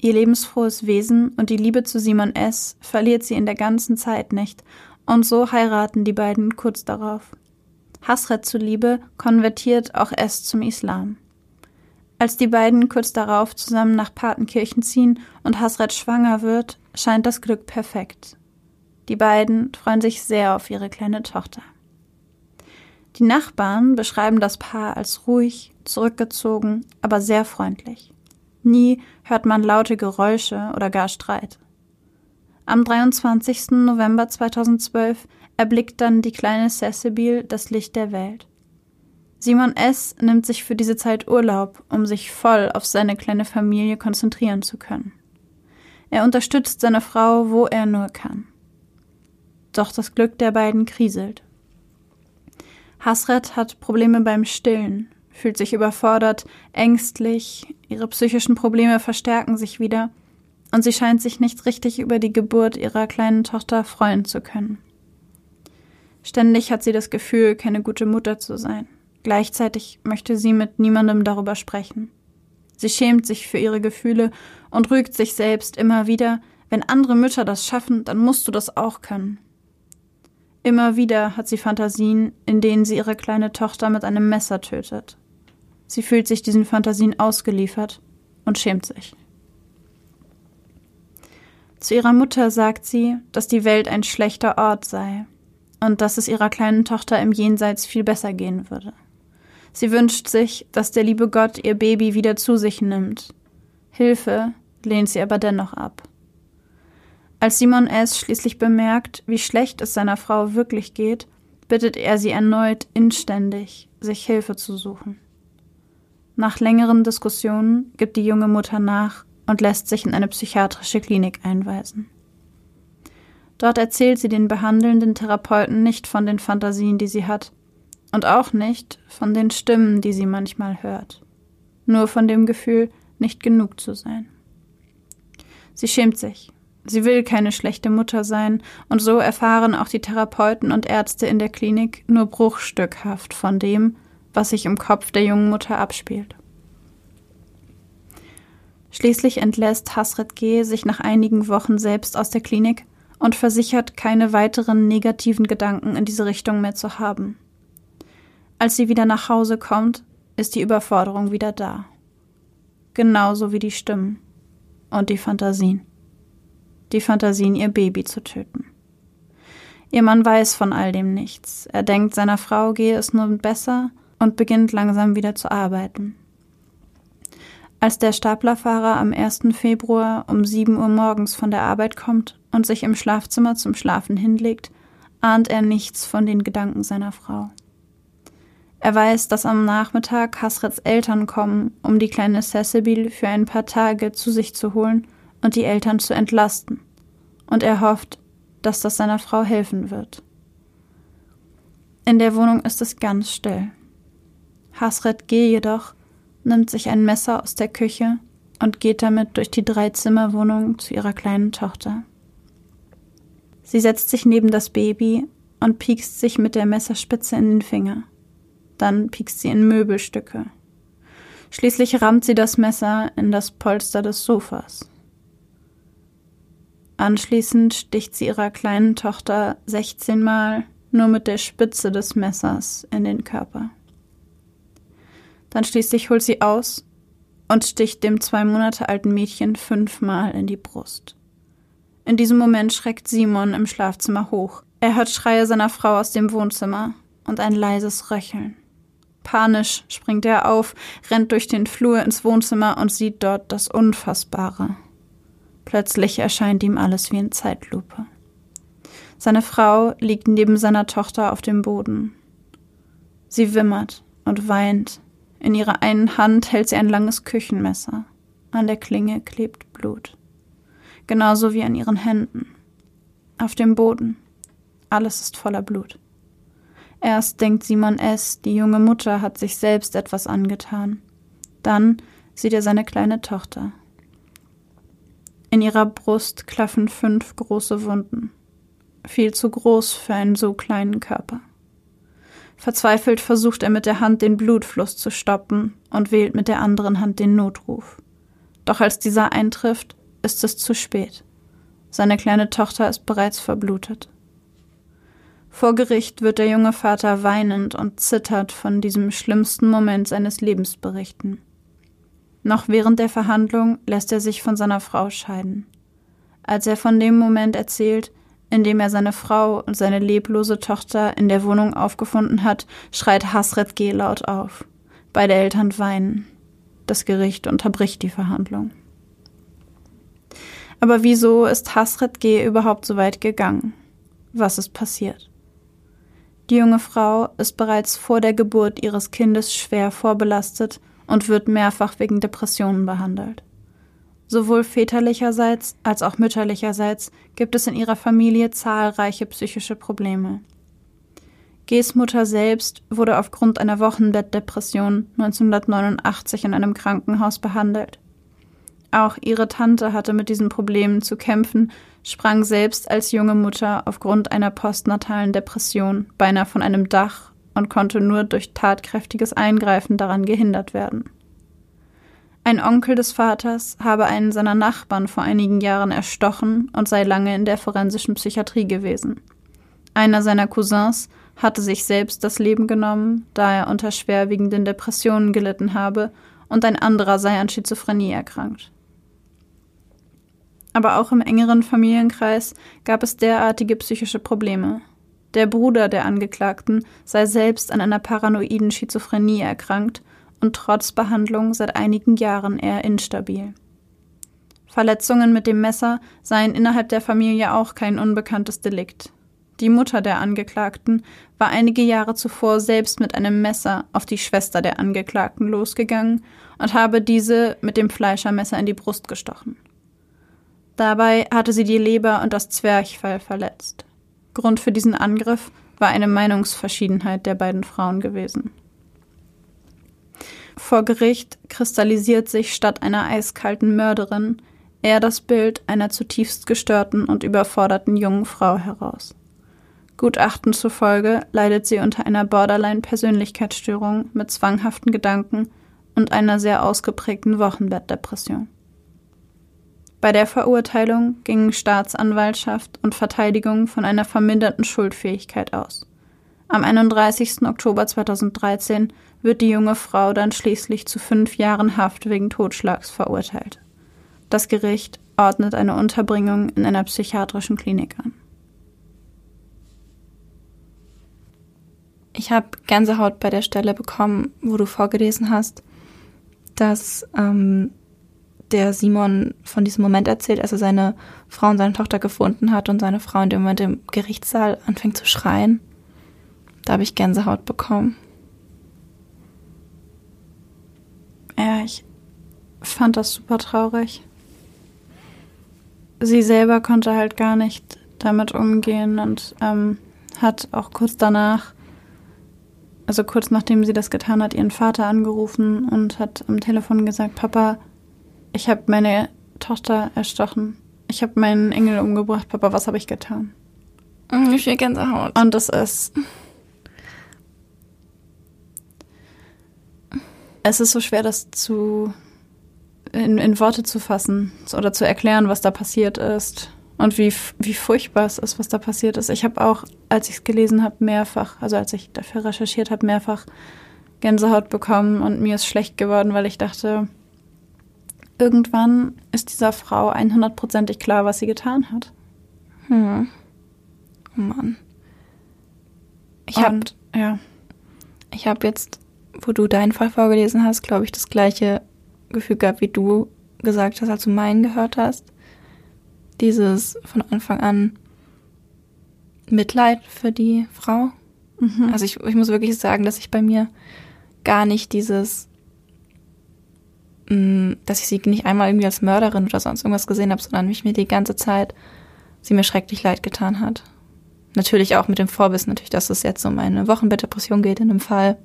B: Ihr lebensfrohes Wesen und die Liebe zu Simon S. verliert sie in der ganzen Zeit nicht, und so heiraten die beiden kurz darauf. Hasret zuliebe konvertiert auch es zum Islam. Als die beiden kurz darauf zusammen nach Patenkirchen ziehen und Hasret schwanger wird, scheint das Glück perfekt. Die beiden freuen sich sehr auf ihre kleine Tochter. Die Nachbarn beschreiben das Paar als ruhig, zurückgezogen, aber sehr freundlich. Nie hört man laute Geräusche oder gar Streit. Am 23. November 2012 erblickt dann die kleine Cecil das Licht der Welt. Simon S. nimmt sich für diese Zeit Urlaub, um sich voll auf seine kleine Familie konzentrieren zu können. Er unterstützt seine Frau, wo er nur kann. Doch das Glück der beiden kriselt. Hasret hat Probleme beim Stillen, fühlt sich überfordert, ängstlich, ihre psychischen Probleme verstärken sich wieder und sie scheint sich nicht richtig über die Geburt ihrer kleinen Tochter freuen zu können. Ständig hat sie das Gefühl, keine gute Mutter zu sein. Gleichzeitig möchte sie mit niemandem darüber sprechen. Sie schämt sich für ihre Gefühle und rügt sich selbst immer wieder, wenn andere Mütter das schaffen, dann musst du das auch können. Immer wieder hat sie Fantasien, in denen sie ihre kleine Tochter mit einem Messer tötet. Sie fühlt sich diesen Fantasien ausgeliefert und schämt sich. Zu ihrer Mutter sagt sie, dass die Welt ein schlechter Ort sei und dass es ihrer kleinen Tochter im Jenseits viel besser gehen würde. Sie wünscht sich, dass der liebe Gott ihr Baby wieder zu sich nimmt. Hilfe lehnt sie aber dennoch ab. Als Simon S. schließlich bemerkt, wie schlecht es seiner Frau wirklich geht, bittet er sie erneut inständig, sich Hilfe zu suchen. Nach längeren Diskussionen gibt die junge Mutter nach und lässt sich in eine psychiatrische Klinik einweisen. Dort erzählt sie den behandelnden Therapeuten nicht von den Fantasien, die sie hat, und auch nicht von den Stimmen, die sie manchmal hört, nur von dem Gefühl, nicht genug zu sein. Sie schämt sich Sie will keine schlechte Mutter sein, und so erfahren auch die Therapeuten und Ärzte in der Klinik nur bruchstückhaft von dem, was sich im Kopf der jungen Mutter abspielt. Schließlich entlässt Hasret G. sich nach einigen Wochen selbst aus der Klinik und versichert, keine weiteren negativen Gedanken in diese Richtung mehr zu haben. Als sie wieder nach Hause kommt, ist die Überforderung wieder da. Genauso wie die Stimmen und die Fantasien die Fantasien, ihr Baby zu töten. Ihr Mann weiß von all dem nichts. Er denkt, seiner Frau gehe es nun besser und beginnt langsam wieder zu arbeiten. Als der Staplerfahrer am 1. Februar um 7 Uhr morgens von der Arbeit kommt und sich im Schlafzimmer zum Schlafen hinlegt, ahnt er nichts von den Gedanken seiner Frau. Er weiß, dass am Nachmittag Hasrets Eltern kommen, um die kleine Cecil für ein paar Tage zu sich zu holen und die Eltern zu entlasten, und er hofft, dass das seiner Frau helfen wird. In der Wohnung ist es ganz still. Hasret G. jedoch nimmt sich ein Messer aus der Küche und geht damit durch die Dreizimmerwohnung zu ihrer kleinen Tochter. Sie setzt sich neben das Baby und piekst sich mit der Messerspitze in den Finger. Dann piekst sie in Möbelstücke. Schließlich rammt sie das Messer in das Polster des Sofas. Anschließend sticht sie ihrer kleinen Tochter 16 Mal nur mit der Spitze des Messers in den Körper. Dann schließlich holt sie aus und sticht dem zwei Monate alten Mädchen fünfmal in die Brust. In diesem Moment schreckt Simon im Schlafzimmer hoch. Er hört Schreie seiner Frau aus dem Wohnzimmer und ein leises Röcheln. Panisch springt er auf, rennt durch den Flur ins Wohnzimmer und sieht dort das Unfassbare. Plötzlich erscheint ihm alles wie in Zeitlupe. Seine Frau liegt neben seiner Tochter auf dem Boden. Sie wimmert und weint. In ihrer einen Hand hält sie ein langes Küchenmesser. An der Klinge klebt Blut. Genauso wie an ihren Händen. Auf dem Boden. Alles ist voller Blut. Erst denkt Simon S., die junge Mutter hat sich selbst etwas angetan. Dann sieht er seine kleine Tochter. In ihrer Brust klaffen fünf große Wunden. Viel zu groß für einen so kleinen Körper. Verzweifelt versucht er mit der Hand den Blutfluss zu stoppen und wählt mit der anderen Hand den Notruf. Doch als dieser eintrifft, ist es zu spät. Seine kleine Tochter ist bereits verblutet. Vor Gericht wird der junge Vater weinend und zittert von diesem schlimmsten Moment seines Lebens berichten. Noch während der Verhandlung lässt er sich von seiner Frau scheiden. Als er von dem Moment erzählt, in dem er seine Frau und seine leblose Tochter in der Wohnung aufgefunden hat, schreit Hasret G. laut auf. Beide Eltern weinen. Das Gericht unterbricht die Verhandlung. Aber wieso ist Hasret G. überhaupt so weit gegangen? Was ist passiert? Die junge Frau ist bereits vor der Geburt ihres Kindes schwer vorbelastet und wird mehrfach wegen Depressionen behandelt. Sowohl väterlicherseits als auch mütterlicherseits gibt es in ihrer Familie zahlreiche psychische Probleme. Gs Mutter selbst wurde aufgrund einer Wochenbettdepression 1989 in einem Krankenhaus behandelt. Auch ihre Tante hatte mit diesen Problemen zu kämpfen, sprang selbst als junge Mutter aufgrund einer postnatalen Depression beinahe von einem Dach und konnte nur durch tatkräftiges Eingreifen daran gehindert werden. Ein Onkel des Vaters habe einen seiner Nachbarn vor einigen Jahren erstochen und sei lange in der forensischen Psychiatrie gewesen. Einer seiner Cousins hatte sich selbst das Leben genommen, da er unter schwerwiegenden Depressionen gelitten habe, und ein anderer sei an Schizophrenie erkrankt. Aber auch im engeren Familienkreis gab es derartige psychische Probleme. Der Bruder der Angeklagten sei selbst an einer paranoiden Schizophrenie erkrankt und trotz Behandlung seit einigen Jahren eher instabil. Verletzungen mit dem Messer seien innerhalb der Familie auch kein unbekanntes Delikt. Die Mutter der Angeklagten war einige Jahre zuvor selbst mit einem Messer auf die Schwester der Angeklagten losgegangen und habe diese mit dem Fleischermesser in die Brust gestochen. Dabei hatte sie die Leber und das Zwerchfell verletzt. Grund für diesen Angriff war eine Meinungsverschiedenheit der beiden Frauen gewesen. Vor Gericht kristallisiert sich statt einer eiskalten Mörderin eher das Bild einer zutiefst gestörten und überforderten jungen Frau heraus. Gutachten zufolge leidet sie unter einer Borderline-Persönlichkeitsstörung mit zwanghaften Gedanken und einer sehr ausgeprägten Wochenbettdepression. Bei der Verurteilung gingen Staatsanwaltschaft und Verteidigung von einer verminderten Schuldfähigkeit aus. Am 31. Oktober 2013 wird die junge Frau dann schließlich zu fünf Jahren Haft wegen Totschlags verurteilt. Das Gericht ordnet eine Unterbringung in einer psychiatrischen Klinik an.
A: Ich habe Gänsehaut bei der Stelle bekommen, wo du vorgelesen hast, dass ähm, der Simon von diesem Moment erzählt, als er seine Frau und seine Tochter gefunden hat und seine Frau in dem Moment im Gerichtssaal anfängt zu schreien. Da habe ich Gänsehaut bekommen.
B: Ja, ich fand das super traurig. Sie selber konnte halt gar nicht damit umgehen und ähm, hat auch kurz danach, also kurz nachdem sie das getan hat, ihren Vater angerufen und hat am Telefon gesagt, Papa, ich habe meine Tochter erstochen. Ich habe meinen Engel umgebracht. Papa, was habe ich getan?
A: Ich will Gänsehaut.
B: Und das ist es ist so schwer, das zu in, in, Worte zu fassen oder zu erklären, was da passiert ist und wie, wie furchtbar es ist, was da passiert ist. Ich habe auch, als ich es gelesen habe, mehrfach, also als ich dafür recherchiert habe, mehrfach Gänsehaut bekommen und mir ist schlecht geworden, weil ich dachte, irgendwann ist dieser Frau 100%ig klar, was sie getan hat.
A: Hm. Oh Mann. Ich habe ja. Ich habe jetzt wo du deinen Fall vorgelesen hast, glaube ich, das gleiche Gefühl gehabt, wie du gesagt hast, als du meinen gehört hast. Dieses von Anfang an Mitleid für die Frau. Mhm. Also ich, ich muss wirklich sagen, dass ich bei mir gar nicht dieses, mh, mm, dass ich sie nicht einmal irgendwie als Mörderin oder sonst irgendwas gesehen habe, sondern mich mir die ganze Zeit sie mir schrecklich leid getan hat. Natürlich auch mit dem Vorwissen, natürlich, dass es jetzt um eine Wochenbettdepression geht in dem Fall.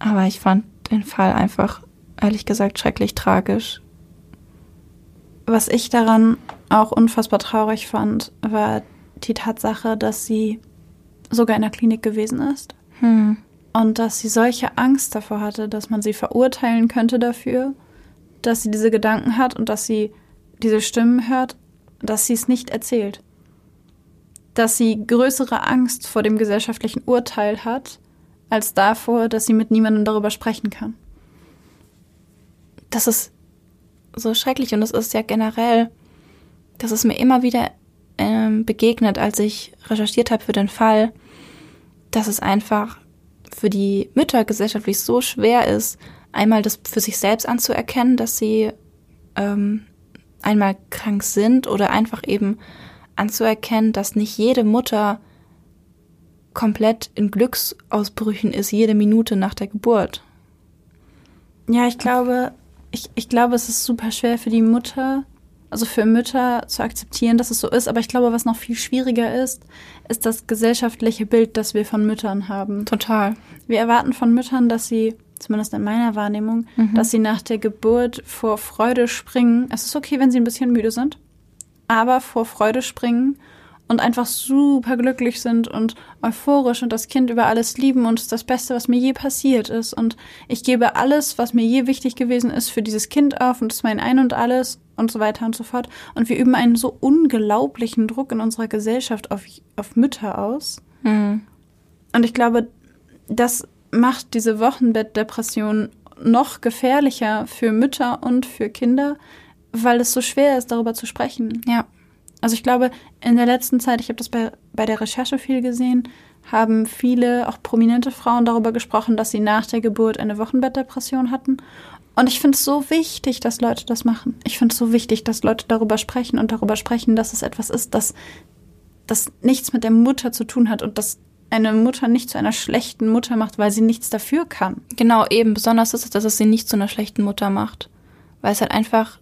A: Aber ich fand den Fall einfach, ehrlich gesagt, schrecklich tragisch.
B: Was ich daran auch unfassbar traurig fand, war die Tatsache, dass sie sogar in der Klinik gewesen ist. Hm. Und dass sie solche Angst davor hatte, dass man sie verurteilen könnte dafür, dass sie diese Gedanken hat und dass sie diese Stimmen hört, dass sie es nicht erzählt. dass sie größere Angst vor dem gesellschaftlichen Urteil hat, als davor, dass sie mit niemandem darüber sprechen kann.
A: Das ist so schrecklich und das ist ja generell, das ist mir immer wieder ähm, begegnet, als ich recherchiert habe für den Fall, dass es einfach für die Mütter gesellschaftlich so schwer ist, einmal das für sich selbst anzuerkennen, dass sie ähm, einmal krank sind oder einfach eben anzuerkennen, dass nicht jede Mutter komplett in Glücksausbrüchen ist, jede Minute nach der Geburt.
B: Ja, ich glaube, ich, ich glaube, es ist super schwer für die Mutter, also für Mütter zu akzeptieren, dass es so ist. Aber ich glaube, was noch viel schwieriger ist, ist das gesellschaftliche Bild, das wir von Müttern haben.
A: Total.
B: Wir erwarten von Müttern, dass sie, zumindest in meiner Wahrnehmung, mhm. dass sie nach der Geburt vor Freude springen. Es ist okay, wenn sie ein bisschen müde sind, aber vor Freude springen und einfach super glücklich sind und euphorisch und das Kind über alles lieben und es ist das Beste, was mir je passiert ist. Und ich gebe alles, was mir je wichtig gewesen ist, für dieses Kind auf und es ist mein Ein und alles und so weiter und so fort. Und wir üben einen so unglaublichen Druck in unserer Gesellschaft auf, auf Mütter aus. Mhm. Und ich glaube, das macht diese Wochenbettdepression noch gefährlicher für Mütter und für Kinder, weil es so schwer ist, darüber zu sprechen.
A: Ja.
B: Also ich glaube, in der letzten Zeit, ich habe das bei, bei der Recherche viel gesehen, haben viele, auch prominente Frauen darüber gesprochen, dass sie nach der Geburt eine Wochenbettdepression hatten. Und ich finde es so wichtig, dass Leute das machen. Ich finde es so wichtig, dass Leute darüber sprechen und darüber sprechen, dass es etwas ist, das, das nichts mit der Mutter zu tun hat und das eine Mutter nicht zu einer schlechten Mutter macht, weil sie nichts dafür kann.
A: Genau, eben. Besonders ist es, dass es sie nicht zu einer schlechten Mutter macht. Weil es halt einfach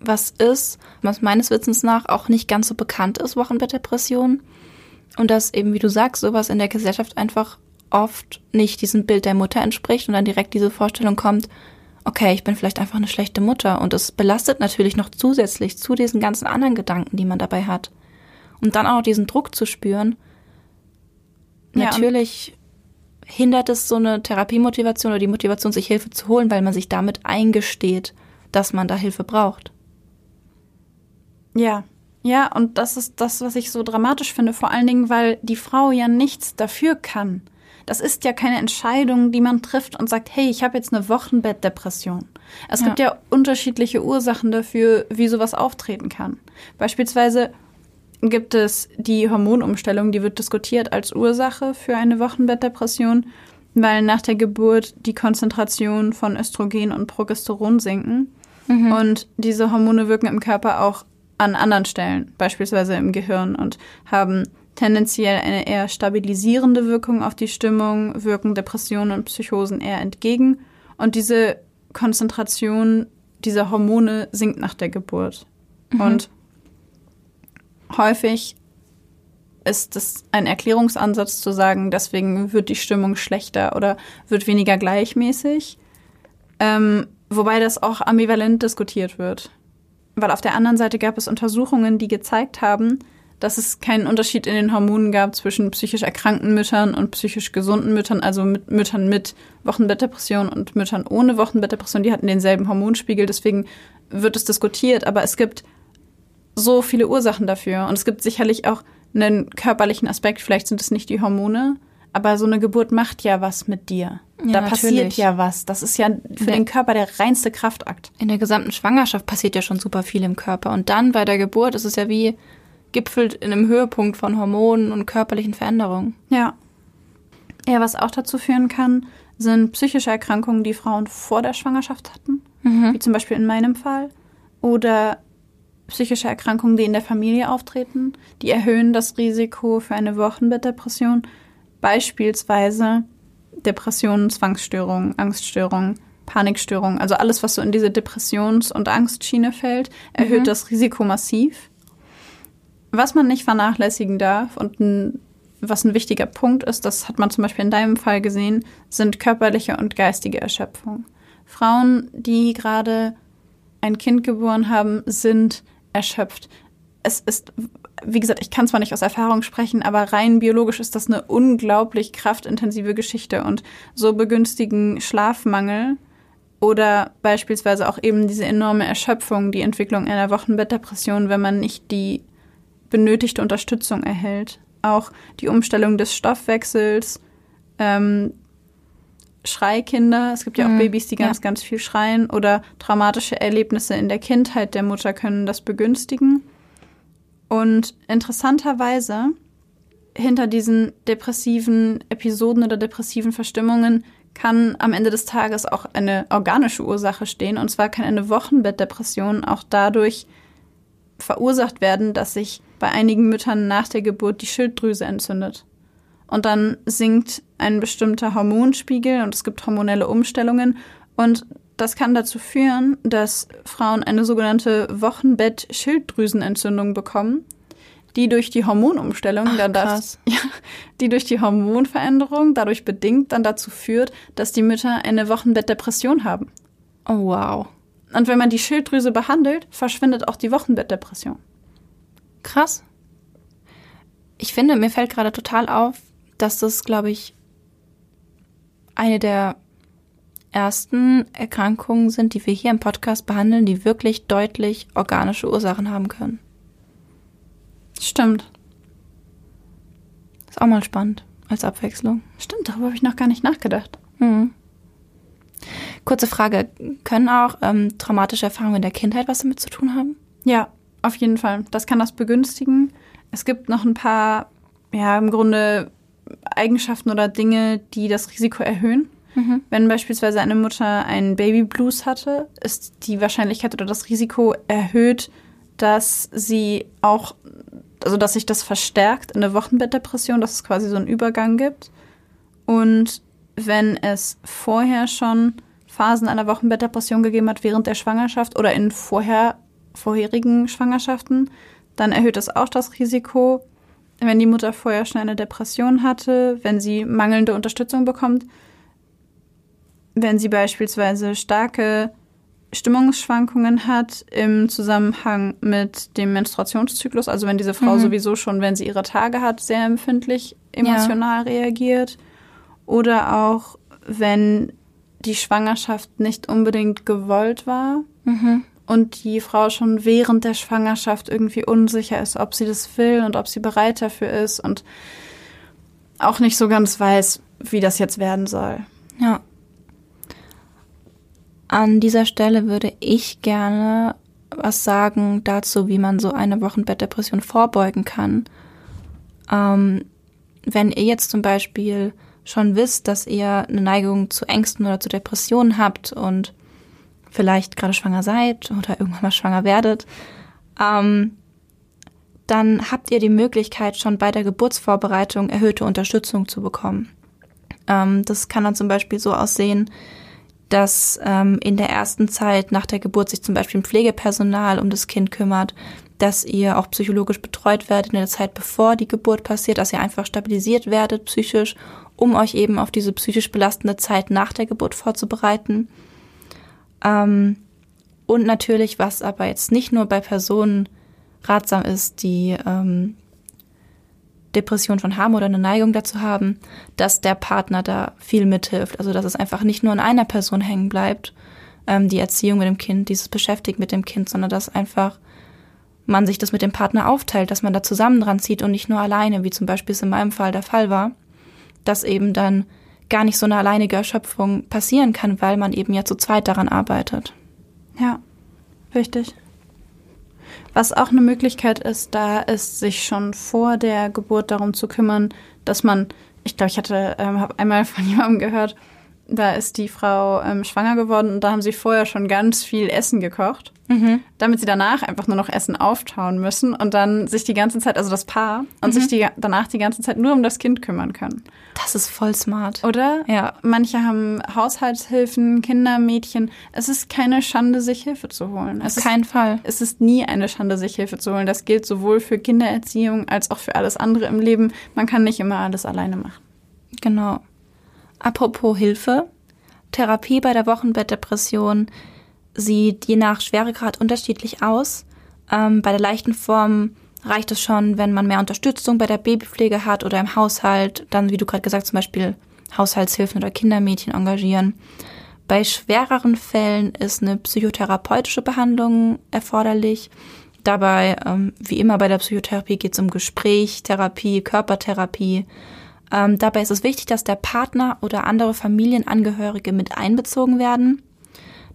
A: was ist, was meines Wissens nach auch nicht ganz so bekannt ist, Wochenbettdepression. Und dass eben, wie du sagst, sowas in der Gesellschaft einfach oft nicht diesem Bild der Mutter entspricht und dann direkt diese Vorstellung kommt, okay, ich bin vielleicht einfach eine schlechte Mutter. Und es belastet natürlich noch zusätzlich zu diesen ganzen anderen Gedanken, die man dabei hat. Und dann auch noch diesen Druck zu spüren. Ja, natürlich hindert es so eine Therapiemotivation oder die Motivation, sich Hilfe zu holen, weil man sich damit eingesteht, dass man da Hilfe braucht.
B: Ja, ja, und das ist das, was ich so dramatisch finde, vor allen Dingen, weil die Frau ja nichts dafür kann. Das ist ja keine Entscheidung, die man trifft und sagt, hey, ich habe jetzt eine Wochenbettdepression. Es ja. gibt ja unterschiedliche Ursachen dafür, wie sowas auftreten kann. Beispielsweise gibt es die Hormonumstellung, die wird diskutiert als Ursache für eine Wochenbettdepression, weil nach der Geburt die Konzentration von Östrogen und Progesteron sinken. Mhm. Und diese Hormone wirken im Körper auch an anderen Stellen, beispielsweise im Gehirn, und haben tendenziell eine eher stabilisierende Wirkung auf die Stimmung, wirken Depressionen und Psychosen eher entgegen. Und diese Konzentration dieser Hormone sinkt nach der Geburt. Mhm. Und häufig ist es ein Erklärungsansatz zu sagen, deswegen wird die Stimmung schlechter oder wird weniger gleichmäßig. Ähm, wobei das auch ambivalent diskutiert wird weil auf der anderen Seite gab es Untersuchungen, die gezeigt haben, dass es keinen Unterschied in den Hormonen gab zwischen psychisch erkrankten Müttern und psychisch gesunden Müttern, also mit Müttern mit Wochenbettdepression und Müttern ohne Wochenbettdepression. Die hatten denselben Hormonspiegel, deswegen wird es diskutiert. Aber es gibt so viele Ursachen dafür und es gibt sicherlich auch einen körperlichen Aspekt. Vielleicht sind es nicht die Hormone, aber so eine Geburt macht ja was mit dir. Ja, da passiert natürlich. ja was. Das ist ja für den Körper der reinste Kraftakt.
A: In der gesamten Schwangerschaft passiert ja schon super viel im Körper. Und dann bei der Geburt ist es ja wie gipfelt in einem Höhepunkt von Hormonen und körperlichen Veränderungen.
B: Ja. Ja, was auch dazu führen kann, sind psychische Erkrankungen, die Frauen vor der Schwangerschaft hatten. Mhm. Wie zum Beispiel in meinem Fall. Oder psychische Erkrankungen, die in der Familie auftreten. Die erhöhen das Risiko für eine Wochenbettdepression Beispielsweise Depressionen, Zwangsstörungen, Angststörungen, Panikstörungen, also alles, was so in diese Depressions- und Angstschiene fällt, erhöht mhm. das Risiko massiv. Was man nicht vernachlässigen darf und ein, was ein wichtiger Punkt ist, das hat man zum Beispiel in deinem Fall gesehen, sind körperliche und geistige Erschöpfung. Frauen, die gerade ein Kind geboren haben, sind erschöpft. Es ist wie gesagt, ich kann zwar nicht aus Erfahrung sprechen, aber rein biologisch ist das eine unglaublich kraftintensive Geschichte und so begünstigen Schlafmangel oder beispielsweise auch eben diese enorme Erschöpfung, die Entwicklung einer Wochenbettdepression, wenn man nicht die benötigte Unterstützung erhält. Auch die Umstellung des Stoffwechsels, ähm, Schreikinder, es gibt ja auch
A: Mhm,
B: Babys, die ganz,
A: ja.
B: ganz viel schreien, oder traumatische Erlebnisse in der Kindheit der Mutter können das begünstigen. Und interessanterweise, hinter diesen depressiven Episoden oder depressiven Verstimmungen kann am Ende des Tages auch eine organische Ursache stehen. Und zwar kann eine Wochenbettdepression auch dadurch verursacht werden, dass sich bei einigen Müttern nach der Geburt die Schilddrüse entzündet. Und dann sinkt ein bestimmter Hormonspiegel und es gibt hormonelle Umstellungen. Und das kann dazu führen, dass Frauen eine sogenannte Wochenbett-Schilddrüsenentzündung bekommen, die durch die Hormonumstellung,
A: Ach,
B: dann das, ja, die durch die Hormonveränderung dadurch bedingt dann dazu führt, dass die Mütter eine Wochenbettdepression haben.
A: Oh, wow.
B: Und wenn man die Schilddrüse behandelt, verschwindet auch die Wochenbettdepression.
A: Krass. Ich finde, mir fällt gerade total auf, dass das, glaube ich, eine der ersten Erkrankungen sind, die wir hier im Podcast behandeln, die wirklich deutlich organische Ursachen haben können.
B: Stimmt.
A: Ist auch mal spannend als Abwechslung.
B: Stimmt, darüber habe ich noch gar nicht nachgedacht.
A: Mhm. Kurze Frage, können auch ähm, traumatische Erfahrungen in der Kindheit was damit zu tun haben?
B: Ja, auf jeden Fall. Das kann das begünstigen. Es gibt noch ein paar, ja, im Grunde Eigenschaften oder Dinge, die das Risiko erhöhen.
A: Mhm.
B: Wenn beispielsweise eine Mutter einen Babyblues hatte, ist die Wahrscheinlichkeit oder das Risiko erhöht, dass sie auch, also dass sich das verstärkt in der Wochenbettdepression, dass es quasi so einen Übergang gibt. Und wenn es vorher schon Phasen einer Wochenbettdepression gegeben hat während der Schwangerschaft oder in vorher, vorherigen Schwangerschaften, dann erhöht es auch das Risiko, wenn die Mutter vorher schon eine Depression hatte, wenn sie mangelnde Unterstützung bekommt, wenn sie beispielsweise starke Stimmungsschwankungen hat im Zusammenhang mit dem Menstruationszyklus, also wenn diese Frau
A: Mhm.
B: sowieso schon, wenn sie ihre Tage hat, sehr empfindlich emotional reagiert oder auch wenn die Schwangerschaft nicht unbedingt gewollt war
A: Mhm.
B: und die Frau schon während der Schwangerschaft irgendwie unsicher ist, ob sie das will und ob sie bereit dafür ist und auch nicht so ganz weiß, wie das jetzt werden soll.
A: Ja. An dieser Stelle würde ich gerne was sagen dazu, wie man so eine Wochenbettdepression vorbeugen kann. Ähm, wenn ihr jetzt zum Beispiel schon wisst, dass ihr eine Neigung zu Ängsten oder zu Depressionen habt und vielleicht gerade schwanger seid oder irgendwann mal schwanger werdet, ähm, dann habt ihr die Möglichkeit, schon bei der Geburtsvorbereitung erhöhte Unterstützung zu bekommen. Ähm, das kann dann zum Beispiel so aussehen, dass ähm, in der ersten Zeit nach der Geburt sich zum Beispiel ein Pflegepersonal um das Kind kümmert, dass ihr auch psychologisch betreut werdet in der Zeit, bevor die Geburt passiert, dass ihr einfach stabilisiert werdet psychisch, um euch eben auf diese psychisch belastende Zeit nach der Geburt vorzubereiten. Ähm, und natürlich, was aber jetzt nicht nur bei Personen ratsam ist, die ähm, Depression schon haben oder eine Neigung dazu haben, dass der Partner da viel mithilft. Also dass es einfach nicht nur an einer Person hängen bleibt, ähm, die Erziehung mit dem Kind, dieses Beschäftigen mit dem Kind, sondern dass einfach man sich das mit dem Partner aufteilt, dass man da zusammen dran zieht und nicht nur alleine, wie zum Beispiel es in meinem Fall der Fall war, dass eben dann gar nicht so eine alleinige Erschöpfung passieren kann, weil man eben ja zu zweit daran arbeitet.
B: Ja, richtig. Was auch eine Möglichkeit ist, da ist, sich schon vor der Geburt darum zu kümmern, dass man, ich glaube, ich hatte, ähm, habe einmal von jemandem gehört, da ist die Frau ähm, schwanger geworden und da haben sie vorher schon ganz viel Essen gekocht,
A: Mhm.
B: damit sie danach einfach nur noch Essen auftauen müssen und dann sich die ganze Zeit, also das Paar, und sich die, danach die ganze Zeit nur um das Kind kümmern können.
A: Das ist voll smart.
B: Oder?
A: Ja.
B: Manche haben Haushaltshilfen, Kinder, Mädchen. Es ist keine Schande, sich Hilfe zu holen. Es
A: Auf
B: ist,
A: keinen Fall.
B: es ist nie eine Schande, sich Hilfe zu holen. Das gilt sowohl für Kindererziehung als auch für alles andere im Leben. Man kann nicht immer alles alleine machen.
A: Genau. Apropos Hilfe. Therapie bei der Wochenbettdepression sieht je nach Schweregrad unterschiedlich aus. Ähm, bei der leichten Form reicht es schon, wenn man mehr Unterstützung bei der Babypflege hat oder im Haushalt, dann, wie du gerade gesagt, zum Beispiel Haushaltshilfen oder Kindermädchen engagieren. Bei schwereren Fällen ist eine psychotherapeutische Behandlung erforderlich. Dabei, ähm, wie immer bei der Psychotherapie, geht es um Gespräch, Therapie, Körpertherapie. Ähm, dabei ist es wichtig, dass der Partner oder andere Familienangehörige mit einbezogen werden.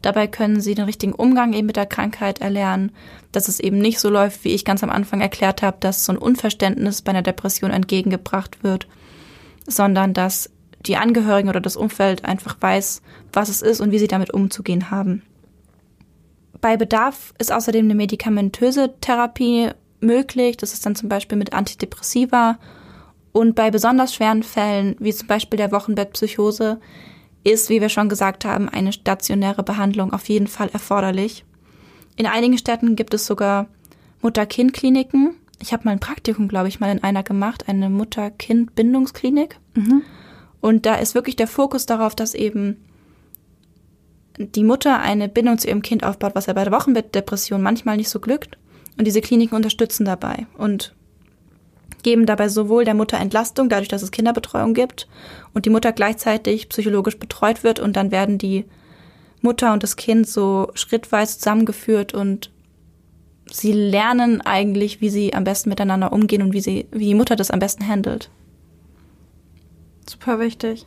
A: Dabei können sie den richtigen Umgang eben mit der Krankheit erlernen, dass es eben nicht so läuft, wie ich ganz am Anfang erklärt habe, dass so ein Unverständnis bei einer Depression entgegengebracht wird, sondern dass die Angehörigen oder das Umfeld einfach weiß, was es ist und wie sie damit umzugehen haben. Bei Bedarf ist außerdem eine medikamentöse Therapie möglich. Das ist dann zum Beispiel mit Antidepressiva. Und bei besonders schweren Fällen, wie zum Beispiel der Wochenbettpsychose, ist, wie wir schon gesagt haben, eine stationäre Behandlung auf jeden Fall erforderlich. In einigen Städten gibt es sogar Mutter-Kind-Kliniken. Ich habe mal ein Praktikum, glaube ich, mal in einer gemacht, eine Mutter-Kind-Bindungsklinik. Mhm. Und da ist wirklich der Fokus darauf, dass eben die Mutter eine Bindung zu ihrem Kind aufbaut, was ja bei der Wochenbettdepression manchmal nicht so glückt. Und diese Kliniken unterstützen dabei und geben dabei sowohl der Mutter Entlastung, dadurch, dass es Kinderbetreuung gibt und die Mutter gleichzeitig psychologisch betreut wird und dann werden die Mutter und das Kind so schrittweise zusammengeführt und sie lernen eigentlich, wie sie am besten miteinander umgehen und wie sie, wie die Mutter das am besten handelt.
B: Super wichtig.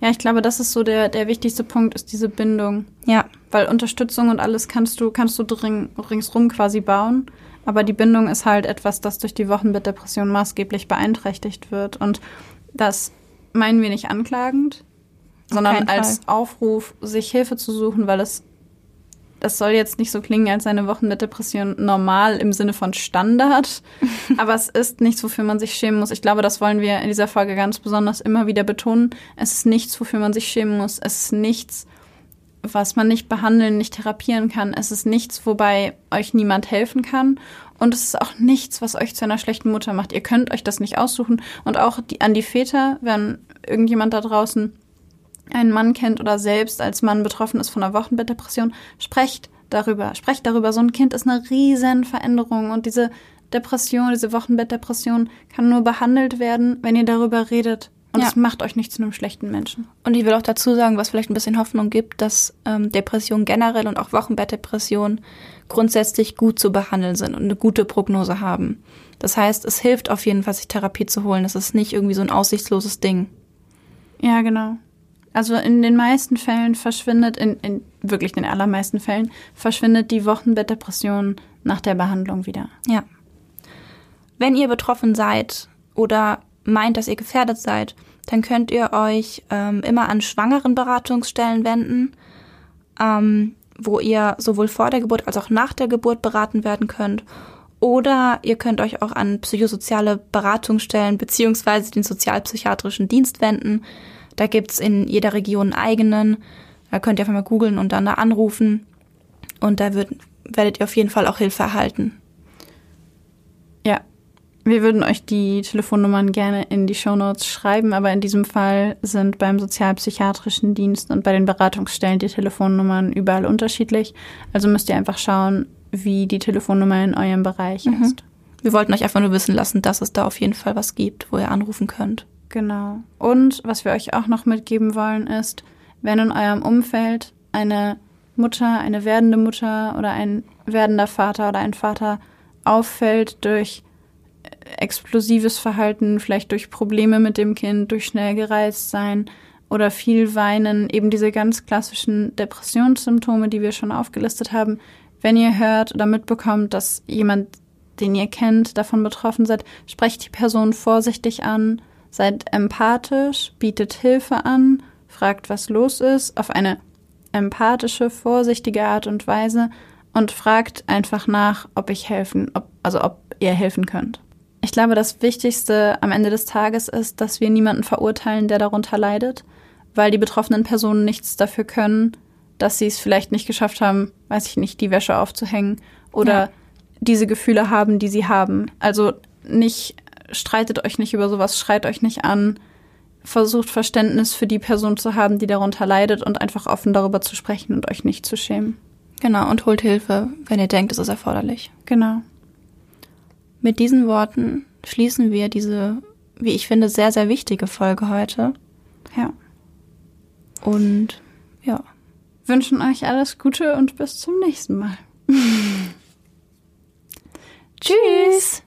B: Ja, ich glaube, das ist so der, der wichtigste Punkt, ist diese Bindung.
A: Ja.
B: Weil Unterstützung und alles kannst du, kannst du dring, ringsrum quasi bauen. Aber die Bindung ist halt etwas, das durch die Wochenbettdepression maßgeblich beeinträchtigt wird. Und das meinen wir nicht anklagend, sondern als Aufruf, sich Hilfe zu suchen, weil es das soll jetzt nicht so klingen, als eine Wochenbettdepression normal im Sinne von Standard. aber es ist nichts, wofür man sich schämen muss. Ich glaube, das wollen wir in dieser Folge ganz besonders immer wieder betonen. Es ist nichts, wofür man sich schämen muss. Es ist nichts, was man nicht behandeln, nicht therapieren kann. Es ist nichts, wobei euch niemand helfen kann. Und es ist auch nichts, was euch zu einer schlechten Mutter macht. Ihr könnt euch das nicht aussuchen. Und auch die, an die Väter, wenn irgendjemand da draußen einen Mann kennt oder selbst als Mann betroffen ist von einer Wochenbettdepression, sprecht darüber. Sprecht darüber. So ein Kind ist eine riesen Veränderung und diese Depression, diese Wochenbettdepression kann nur behandelt werden, wenn ihr darüber redet. Und es macht euch nicht zu einem schlechten Menschen.
A: Und ich will auch dazu sagen, was vielleicht ein bisschen Hoffnung gibt, dass ähm, Depressionen generell und auch Wochenbettdepressionen grundsätzlich gut zu behandeln sind und eine gute Prognose haben. Das heißt, es hilft auf jeden Fall, sich Therapie zu holen. Es ist nicht irgendwie so ein aussichtsloses Ding.
B: Ja, genau. Also in den meisten Fällen verschwindet, in, in wirklich den allermeisten Fällen, verschwindet die Wochenbettdepression nach der Behandlung wieder.
A: Ja. Wenn ihr betroffen seid oder meint, dass ihr gefährdet seid, dann könnt ihr euch ähm, immer an schwangeren Beratungsstellen wenden, ähm, wo ihr sowohl vor der Geburt als auch nach der Geburt beraten werden könnt. Oder ihr könnt euch auch an psychosoziale Beratungsstellen beziehungsweise den sozialpsychiatrischen Dienst wenden. Da gibt's in jeder Region einen eigenen. Da könnt ihr einfach mal googeln und dann da anrufen. Und da wird, werdet ihr auf jeden Fall auch Hilfe erhalten.
B: Ja, wir würden euch die Telefonnummern gerne in die Shownotes schreiben, aber in diesem Fall sind beim sozialpsychiatrischen Dienst und bei den Beratungsstellen die Telefonnummern überall unterschiedlich. Also müsst ihr einfach schauen, wie die Telefonnummer in eurem Bereich mhm. ist.
A: Wir wollten euch einfach nur wissen lassen, dass es da auf jeden Fall was gibt, wo ihr anrufen könnt.
B: Genau. Und was wir euch auch noch mitgeben wollen, ist, wenn in eurem Umfeld eine Mutter, eine werdende Mutter oder ein werdender Vater oder ein Vater auffällt durch explosives Verhalten, vielleicht durch Probleme mit dem Kind, durch schnell gereist sein oder viel weinen, eben diese ganz klassischen Depressionssymptome, die wir schon aufgelistet haben. Wenn ihr hört oder mitbekommt, dass jemand, den ihr kennt, davon betroffen seid, sprecht die Person vorsichtig an, Seid empathisch, bietet Hilfe an, fragt, was los ist, auf eine empathische, vorsichtige Art und Weise und fragt einfach nach, ob ich helfen, ob, also ob ihr helfen könnt. Ich glaube, das Wichtigste am Ende des Tages ist, dass wir niemanden verurteilen, der darunter leidet, weil die betroffenen Personen nichts dafür können, dass sie es vielleicht nicht geschafft haben, weiß ich nicht, die Wäsche aufzuhängen oder ja. diese Gefühle haben, die sie haben. Also nicht streitet euch nicht über sowas, schreit euch nicht an, versucht Verständnis für die Person zu haben, die darunter leidet und einfach offen darüber zu sprechen und euch nicht zu schämen.
A: Genau, und holt Hilfe, wenn ihr denkt, es ist erforderlich.
B: Genau.
A: Mit diesen Worten schließen wir diese, wie ich finde, sehr, sehr wichtige Folge heute.
B: Ja.
A: Und ja.
B: Wünschen euch alles Gute und bis zum nächsten Mal. Tschüss.